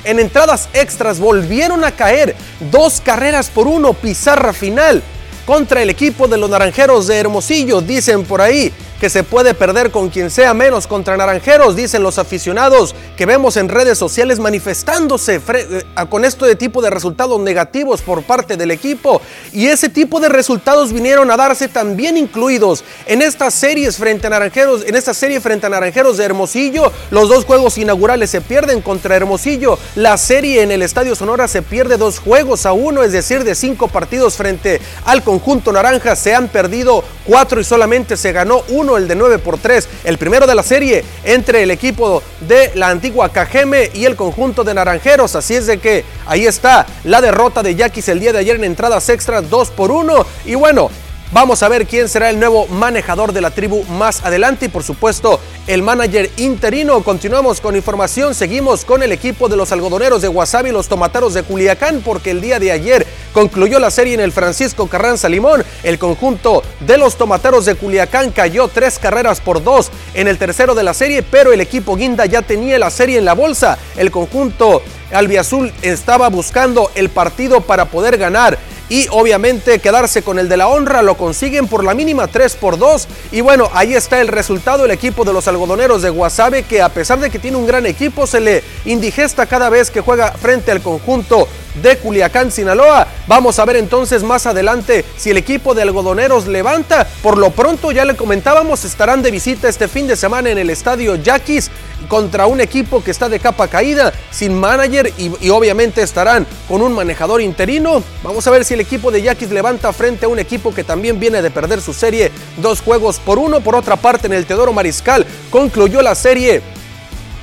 en entradas extras volvieron a caer dos carreras por uno, pizarra final contra el equipo de los Naranjeros de Hermosillo, dicen por ahí que se puede perder con quien sea menos contra Naranjeros, dicen los aficionados que vemos en redes sociales manifestándose eh, con esto de tipo de resultados negativos por parte del equipo. Y ese tipo de resultados vinieron a darse también incluidos en estas series frente a Naranjeros, en esta serie frente a Naranjeros de Hermosillo. Los dos juegos inaugurales se pierden contra Hermosillo. La serie en el Estadio Sonora se pierde dos juegos a uno, es decir, de cinco partidos frente al conjunto naranja se han perdido cuatro y solamente se ganó uno el de 9 por 3, el primero de la serie entre el equipo de la antigua Cajeme y el conjunto de Naranjeros. Así es de que ahí está la derrota de Yaquis el día de ayer en entradas extras 2 por 1. Y bueno, Vamos a ver quién será el nuevo manejador de la tribu más adelante y por supuesto el manager interino. Continuamos con información, seguimos con el equipo de los algodoneros de Guasave y los tomateros de Culiacán porque el día de ayer concluyó la serie en el Francisco Carranza Limón. El conjunto de los tomateros de Culiacán cayó tres carreras por dos en el tercero de la serie, pero el equipo Guinda ya tenía la serie en la bolsa. El conjunto albiazul estaba buscando el partido para poder ganar y obviamente quedarse con el de la honra. Lo consiguen por la mínima 3 por 2. Y bueno, ahí está el resultado. El equipo de los algodoneros de Guasave, que a pesar de que tiene un gran equipo, se le indigesta cada vez que juega frente al conjunto de Culiacán, Sinaloa. Vamos a ver entonces más adelante si el equipo de algodoneros levanta. Por lo pronto, ya le comentábamos, estarán de visita este fin de semana en el estadio Yaquis contra un equipo que está de capa caída, sin manager y, obviamente estarán con un manejador interino. Vamos a ver si el equipo de Yaquis levanta frente a un equipo que también viene de perder su serie dos juegos por uno. Por otra parte, en el Teodoro Mariscal concluyó la serie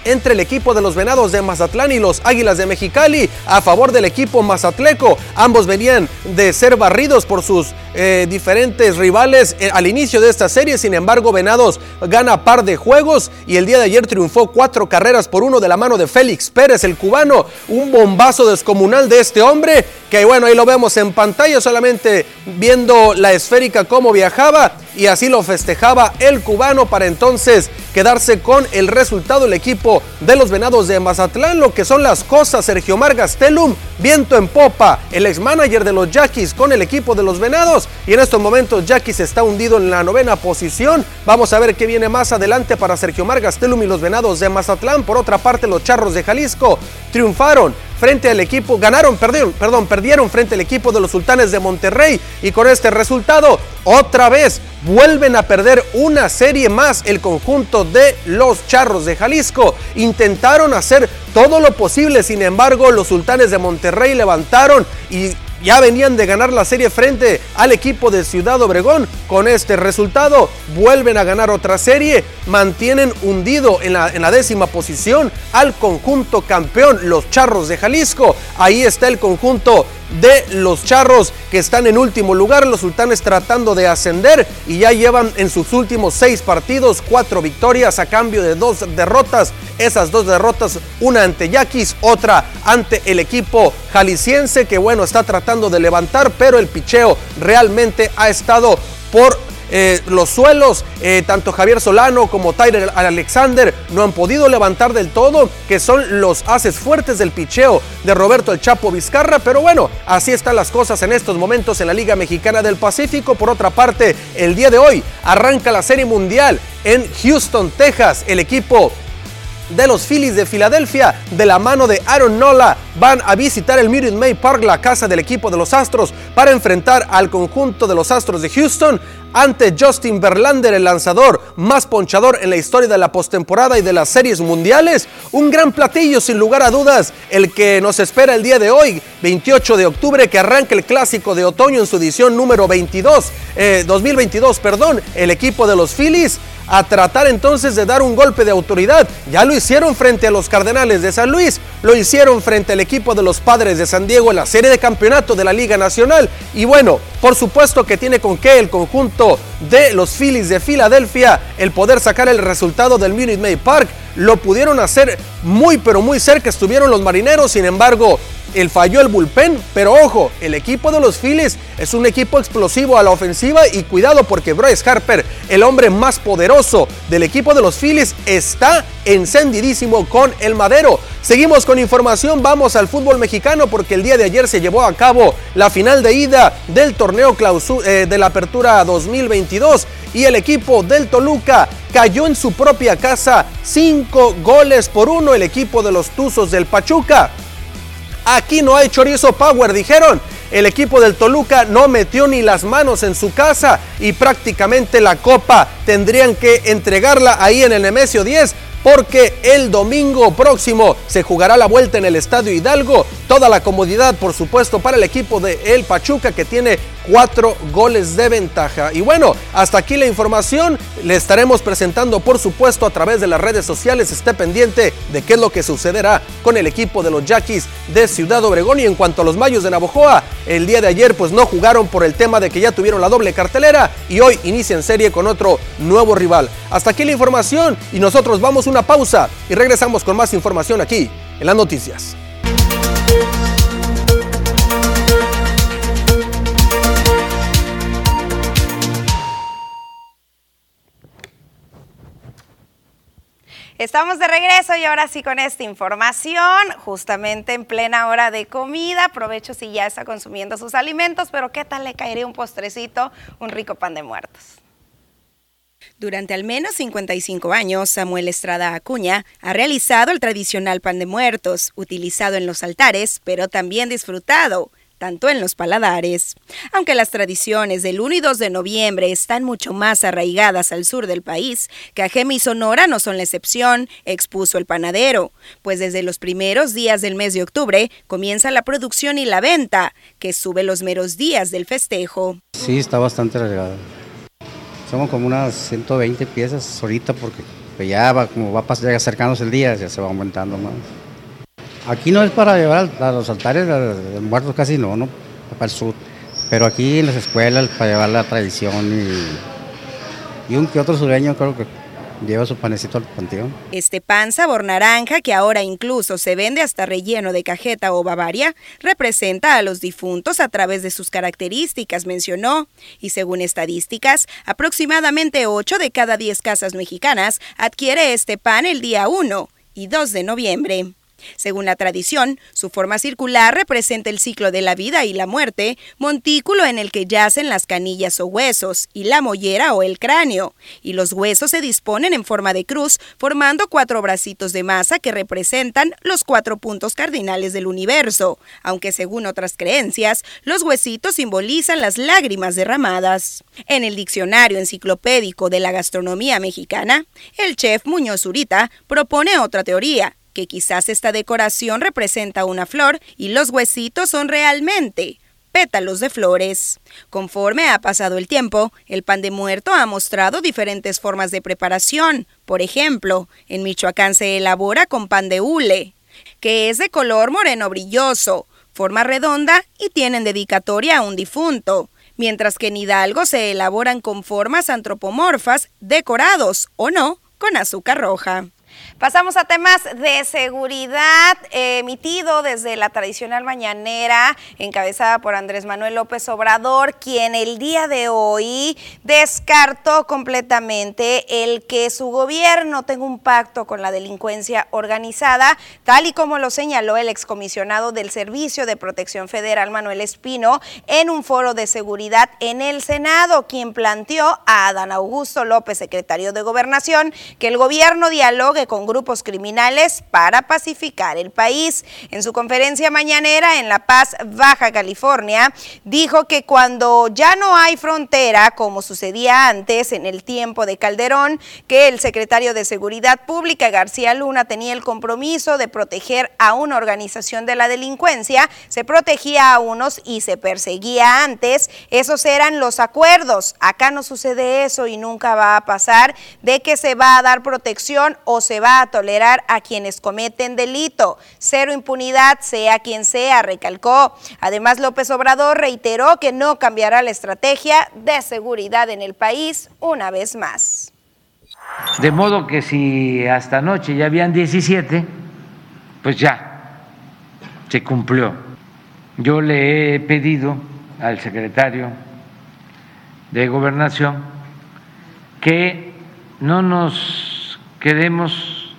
entre el equipo de los Venados de Mazatlán y los Águilas de Mexicali a favor del equipo mazatleco. Ambos venían de ser barridos por sus eh, diferentes rivales eh, al inicio de esta serie. Sin embargo, Venados gana par de juegos y el día de ayer triunfó cuatro carreras por uno de la mano de Félix Pérez, el cubano. Un bombazo descomunal de este hombre que bueno, ahí lo vemos en pantalla solamente viendo la esférica cómo viajaba y así lo festejaba el cubano para entonces quedarse con el resultado el equipo de los Venados de Mazatlán, lo que son las cosas, Sergio Mar Gastelum, viento en popa, el ex manager de los Yaquis con el equipo de los Venados y en estos momentos Yaquis está hundido en la novena posición, vamos a ver qué viene más adelante para Sergio Mar Gastelum y los Venados de Mazatlán, por otra parte los Charros de Jalisco triunfaron frente al equipo, ganaron, perdieron, perdón, perdieron frente al equipo de los Sultanes de Monterrey. Y con este resultado otra vez vuelven a perder una serie más el conjunto de los Charros de Jalisco. Intentaron hacer todo lo posible, sin embargo los Sultanes de Monterrey levantaron y ya venían de ganar la serie frente al equipo de Ciudad Obregón. Con este resultado vuelven a ganar otra serie, mantienen hundido en la, en la décima posición al conjunto campeón, los Charros de Jalisco. Ahí está el conjunto de los Charros que están en último lugar, los Sultanes tratando de ascender y ya llevan en sus últimos seis partidos cuatro victorias a cambio de dos derrotas. Esas dos derrotas, una ante Yaquis, otra ante el equipo jalisciense que bueno está tratando de levantar, pero el picheo realmente ha estado por eh, los suelos, eh, tanto Javier Solano como Tyler Alexander no han podido levantar del todo, que son los haces fuertes del picheo de Roberto El Chapo Vizcarra, pero bueno, así están las cosas en estos momentos en la Liga Mexicana del Pacífico. Por otra parte, el día de hoy arranca la Serie Mundial en Houston, Texas. El equipo de los Phillies de Filadelfia, de la mano de Aaron Nola, van a visitar el Minute May Park, la casa del equipo de los Astros, para enfrentar al conjunto de los Astros de Houston ante Justin Verlander, el lanzador más ponchador en la historia de la postemporada y de las series mundiales. Un gran platillo, sin lugar a dudas, el que nos espera el día de hoy, 28 de octubre, que arranca el clásico de otoño en su edición número 22, 2022, eh, perdón, el equipo de los Phillies a tratar entonces de dar un golpe de autoridad. Ya lo hicieron frente a los Cardenales de San Luis, lo hicieron frente al equipo de los Padres de San Diego en la serie de campeonato de la Liga Nacional. Y bueno, por supuesto que tiene con qué el conjunto de los Phillies de Filadelfia el poder sacar el resultado del Minute Maid Park. Lo pudieron hacer muy pero muy cerca, estuvieron los marineros, sin embargo, el falló el bullpen, pero ojo, el equipo de los Phillies es un equipo explosivo a la ofensiva y cuidado porque Bryce Harper, el hombre más poderoso del equipo de los Phillies, está encendidísimo con el madero. Seguimos con información, vamos al fútbol mexicano porque el día de ayer se llevó a cabo la final de ida del torneo eh, de la Apertura 2022 y el equipo del Toluca cayó en su propia casa cinco goles por uno el equipo de los Tuzos del Pachuca. Aquí no hay chorizo power, dijeron. El equipo del Toluca no metió ni las manos en su casa y prácticamente la copa tendrían que entregarla ahí en el Nemesio 10 porque el domingo próximo se jugará la vuelta en el Estadio Hidalgo. Toda la comodidad, por supuesto, para el equipo de El Pachuca que tiene cuatro goles de ventaja. Y bueno, hasta aquí la información. Le estaremos presentando, por supuesto, a través de las redes sociales. Esté pendiente de qué es lo que sucederá con el equipo de los Yaquis de Ciudad Obregón. Y en cuanto a los Mayos de Navojoa, el día de ayer pues no jugaron por el tema de que ya tuvieron la doble cartelera y hoy inician serie con otro nuevo rival. Hasta aquí la información y nosotros vamos una pausa y regresamos con más información aquí en las noticias. Estamos de regreso y ahora sí con esta información, justamente en plena hora de comida. Aprovecho si ya está consumiendo sus alimentos, pero ¿qué tal le caería un postrecito, un rico pan de muertos? Durante al menos 55 años, Samuel Estrada Acuña ha realizado el tradicional pan de muertos, utilizado en los altares, pero también disfrutado tanto en los paladares. Aunque las tradiciones del 1 y 2 de noviembre están mucho más arraigadas al sur del país, Cajeme y Sonora no son la excepción, expuso el panadero, pues desde los primeros días del mes de octubre comienza la producción y la venta, que sube los meros días del festejo. Sí, está bastante arraigada. Somos como unas 120 piezas ahorita porque ya va, como va acercándose el día, ya se va aumentando más. Aquí no es para llevar a los altares de muertos, casi no, no, para el sur. Pero aquí en las escuelas para llevar la tradición y, y un que otro sureño creo que lleva su panecito al panteón. Este pan sabor naranja, que ahora incluso se vende hasta relleno de cajeta o bavaria, representa a los difuntos a través de sus características, mencionó. Y según estadísticas, aproximadamente 8 de cada 10 casas mexicanas adquiere este pan el día 1 y 2 de noviembre. Según la tradición, su forma circular representa el ciclo de la vida y la muerte, montículo en el que yacen las canillas o huesos, y la mollera o el cráneo, y los huesos se disponen en forma de cruz, formando cuatro bracitos de masa que representan los cuatro puntos cardinales del universo, aunque según otras creencias, los huesitos simbolizan las lágrimas derramadas. En el diccionario enciclopédico de la gastronomía mexicana, el chef Muñoz Zurita propone otra teoría, que quizás esta decoración representa una flor y los huesitos son realmente pétalos de flores. Conforme ha pasado el tiempo, el pan de muerto ha mostrado diferentes formas de preparación. Por ejemplo, en Michoacán se elabora con pan de hule, que es de color moreno brilloso, forma redonda y tienen dedicatoria a un difunto, mientras que en Hidalgo se elaboran con formas antropomorfas, decorados o no, con azúcar roja. Pasamos a temas de seguridad, emitido desde la tradicional mañanera, encabezada por Andrés Manuel López Obrador, quien el día de hoy descartó completamente el que su gobierno tenga un pacto con la delincuencia organizada, tal y como lo señaló el excomisionado del Servicio de Protección Federal, Manuel Espino, en un foro de seguridad en el Senado, quien planteó a Adán Augusto López, secretario de Gobernación, que el gobierno dialogue con grupos criminales para pacificar el país. En su conferencia mañanera en La Paz, Baja California, dijo que cuando ya no hay frontera, como sucedía antes en el tiempo de Calderón, que el secretario de Seguridad Pública, García Luna, tenía el compromiso de proteger a una organización de la delincuencia, se protegía a unos y se perseguía antes. Esos eran los acuerdos. Acá no sucede eso y nunca va a pasar de que se va a dar protección o se va a tolerar a quienes cometen delito. Cero impunidad, sea quien sea, recalcó. Además, López Obrador reiteró que no cambiará la estrategia de seguridad en el país una vez más. De modo que si hasta anoche ya habían 17, pues ya se cumplió. Yo le he pedido al secretario de Gobernación que no nos quedemos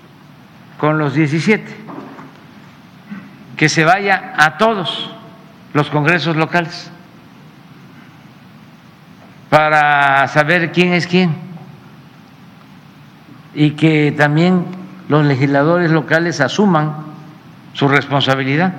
con los 17, que se vaya a todos los congresos locales para saber quién es quién y que también los legisladores locales asuman su responsabilidad.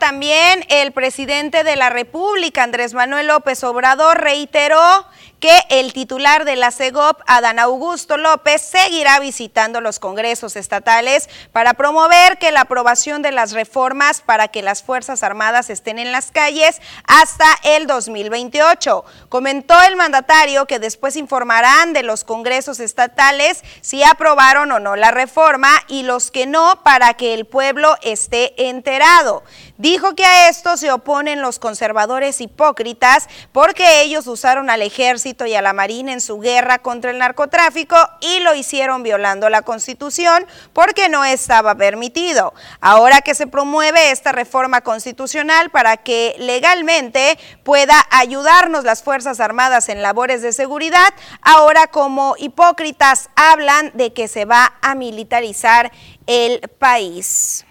También el presidente de la República, Andrés Manuel López Obrador, reiteró que el titular de la CEGOP, Adán Augusto López, seguirá visitando los congresos estatales para promover que la aprobación de las reformas para que las Fuerzas Armadas estén en las calles hasta el 2028. Comentó el mandatario que después informarán de los congresos estatales si aprobaron o no la reforma y los que no para que el pueblo esté enterado. Dijo que a esto se oponen los conservadores hipócritas porque ellos usaron al ejército y a la Marina en su guerra contra el narcotráfico y lo hicieron violando la Constitución porque no estaba permitido. Ahora que se promueve esta reforma constitucional para que legalmente pueda ayudarnos las Fuerzas Armadas en labores de seguridad, ahora como hipócritas hablan de que se va a militarizar el país.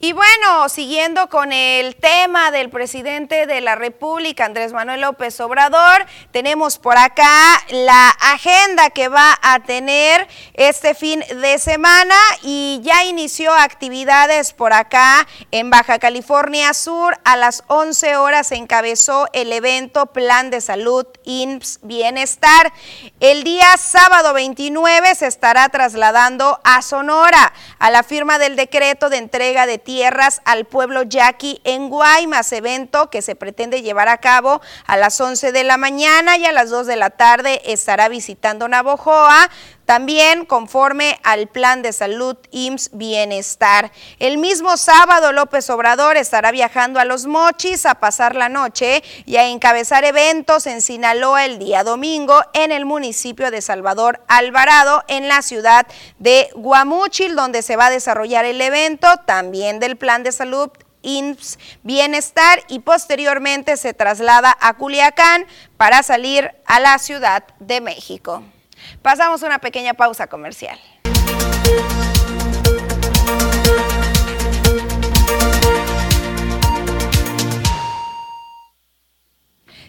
Y bueno, siguiendo con el tema del presidente de la República, Andrés Manuel López Obrador, tenemos por acá la agenda que va a tener este fin de semana y ya inició actividades por acá en Baja California Sur. A las 11 horas encabezó el evento Plan de Salud INPS Bienestar. El día sábado 29 se estará trasladando a Sonora a la firma del decreto de entrega de tierras al pueblo yaqui en Guaymas, evento que se pretende llevar a cabo a las 11 de la mañana y a las 2 de la tarde estará visitando Navojoa, también conforme al plan de salud IMSS Bienestar. El mismo sábado López Obrador estará viajando a Los Mochis a pasar la noche y a encabezar eventos en Sinaloa el día domingo en el municipio de Salvador Alvarado en la ciudad de Guamúchil donde se va a desarrollar el evento también del plan de salud IMSS Bienestar y posteriormente se traslada a Culiacán para salir a la Ciudad de México. Pasamos una pequeña pausa comercial.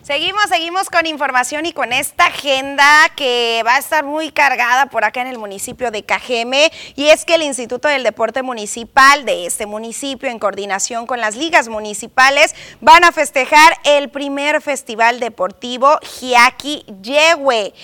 Seguimos, seguimos con información y con esta agenda que va a estar muy cargada por acá en el municipio de Cajeme y es que el Instituto del Deporte Municipal de este municipio en coordinación con las ligas municipales van a festejar el primer festival deportivo Jiaki Yehue.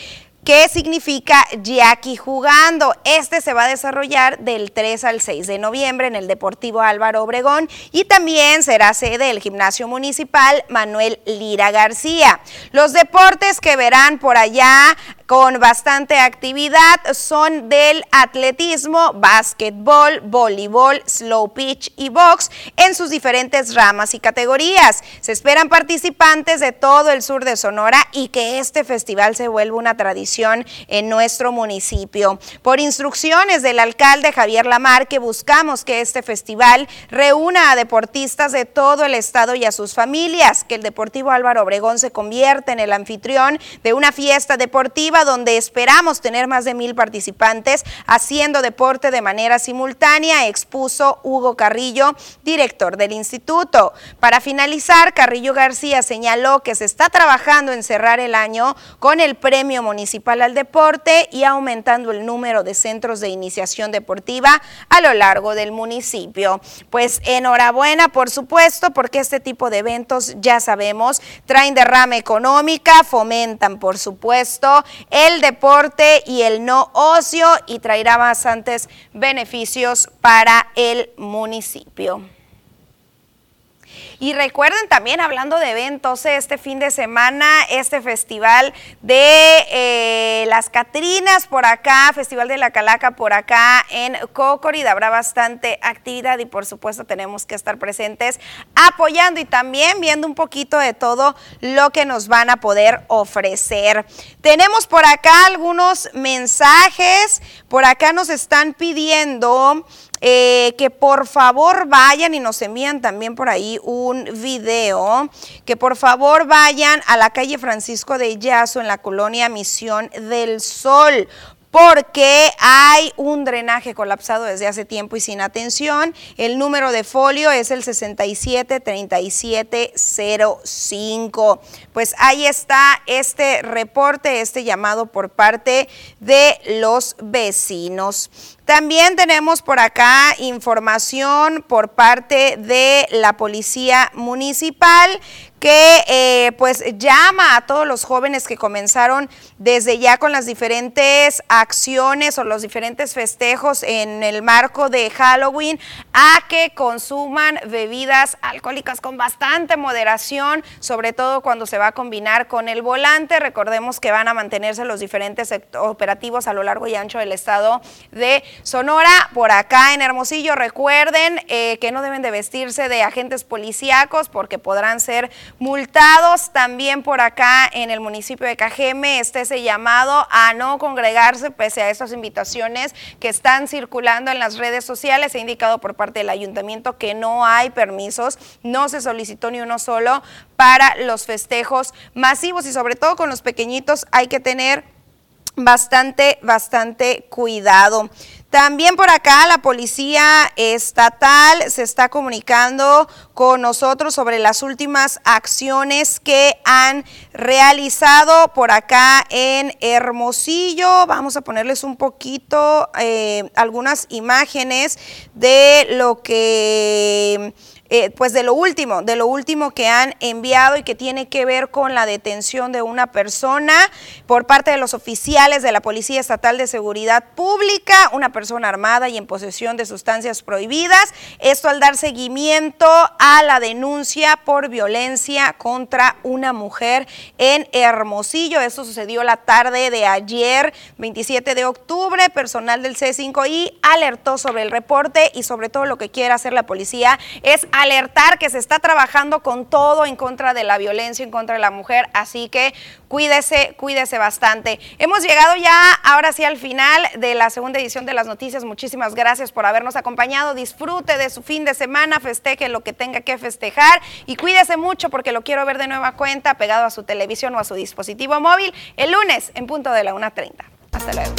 ¿Qué significa Jackie jugando? Este se va a desarrollar del 3 al 6 de noviembre en el Deportivo Álvaro Obregón y también será sede del Gimnasio Municipal Manuel Lira García. Los deportes que verán por allá con bastante actividad son del atletismo, básquetbol, voleibol, slow pitch y box en sus diferentes ramas y categorías. Se esperan participantes de todo el sur de Sonora y que este festival se vuelva una tradición en nuestro municipio. Por instrucciones del alcalde Javier Lamar, que buscamos que este festival reúna a deportistas de todo el estado y a sus familias, que el Deportivo Álvaro Obregón se convierte en el anfitrión de una fiesta deportiva donde esperamos tener más de mil participantes haciendo deporte de manera simultánea, expuso Hugo Carrillo, director del instituto. Para finalizar, Carrillo García señaló que se está trabajando en cerrar el año con el Premio Municipal al Deporte y aumentando el número de centros de iniciación deportiva a lo largo del municipio. Pues enhorabuena, por supuesto, porque este tipo de eventos, ya sabemos, traen derrame económica, fomentan, por supuesto, el deporte y el no ocio y traerá bastantes beneficios para el municipio. Y recuerden también, hablando de eventos, este fin de semana, este festival de eh, las Catrinas por acá, Festival de la Calaca por acá en Cocorida. Habrá bastante actividad y por supuesto tenemos que estar presentes apoyando y también viendo un poquito de todo lo que nos van a poder ofrecer. Tenemos por acá algunos mensajes, por acá nos están pidiendo eh, que por favor vayan y nos envían también por ahí un video, que por favor vayan a la calle Francisco de Illazo en la colonia Misión del Sol porque hay un drenaje colapsado desde hace tiempo y sin atención. El número de folio es el 673705. Pues ahí está este reporte, este llamado por parte de los vecinos. También tenemos por acá información por parte de la Policía Municipal que eh, pues llama a todos los jóvenes que comenzaron desde ya con las diferentes acciones o los diferentes festejos en el marco de Halloween a que consuman bebidas alcohólicas con bastante moderación, sobre todo cuando se va a combinar con el volante. Recordemos que van a mantenerse los diferentes operativos a lo largo y ancho del estado de Sonora. Por acá en Hermosillo, recuerden eh, que no deben de vestirse de agentes policíacos porque podrán ser multados. También por acá en el municipio de Cajeme está ese llamado a no congregarse pese a estas invitaciones que están circulando en las redes sociales. Se ha indicado por parte del ayuntamiento que no hay permisos, no se solicitó ni uno solo para los festejos masivos y sobre todo con los pequeñitos hay que tener bastante, bastante cuidado. También por acá la policía estatal se está comunicando con nosotros sobre las últimas acciones que han realizado por acá en Hermosillo. Vamos a ponerles un poquito eh, algunas imágenes de lo que eh, pues de lo último, de lo último que han enviado y que tiene que ver con la detención de una persona por parte de los oficiales de la Policía Estatal de Seguridad Pública, una persona armada y en posesión de sustancias prohibidas. Esto al dar seguimiento a la denuncia por violencia contra una mujer en Hermosillo. Esto sucedió la tarde de ayer, 27 de octubre. Personal del C5I alertó sobre el reporte y sobre todo lo que quiere hacer la policía es alertar que se está trabajando con todo en contra de la violencia en contra de la mujer, así que cuídese, cuídese bastante. Hemos llegado ya ahora sí al final de la segunda edición de las noticias. Muchísimas gracias por habernos acompañado. Disfrute de su fin de semana, festeje lo que tenga que festejar y cuídese mucho porque lo quiero ver de nueva cuenta pegado a su televisión o a su dispositivo móvil el lunes en punto de la 1.30. Hasta luego.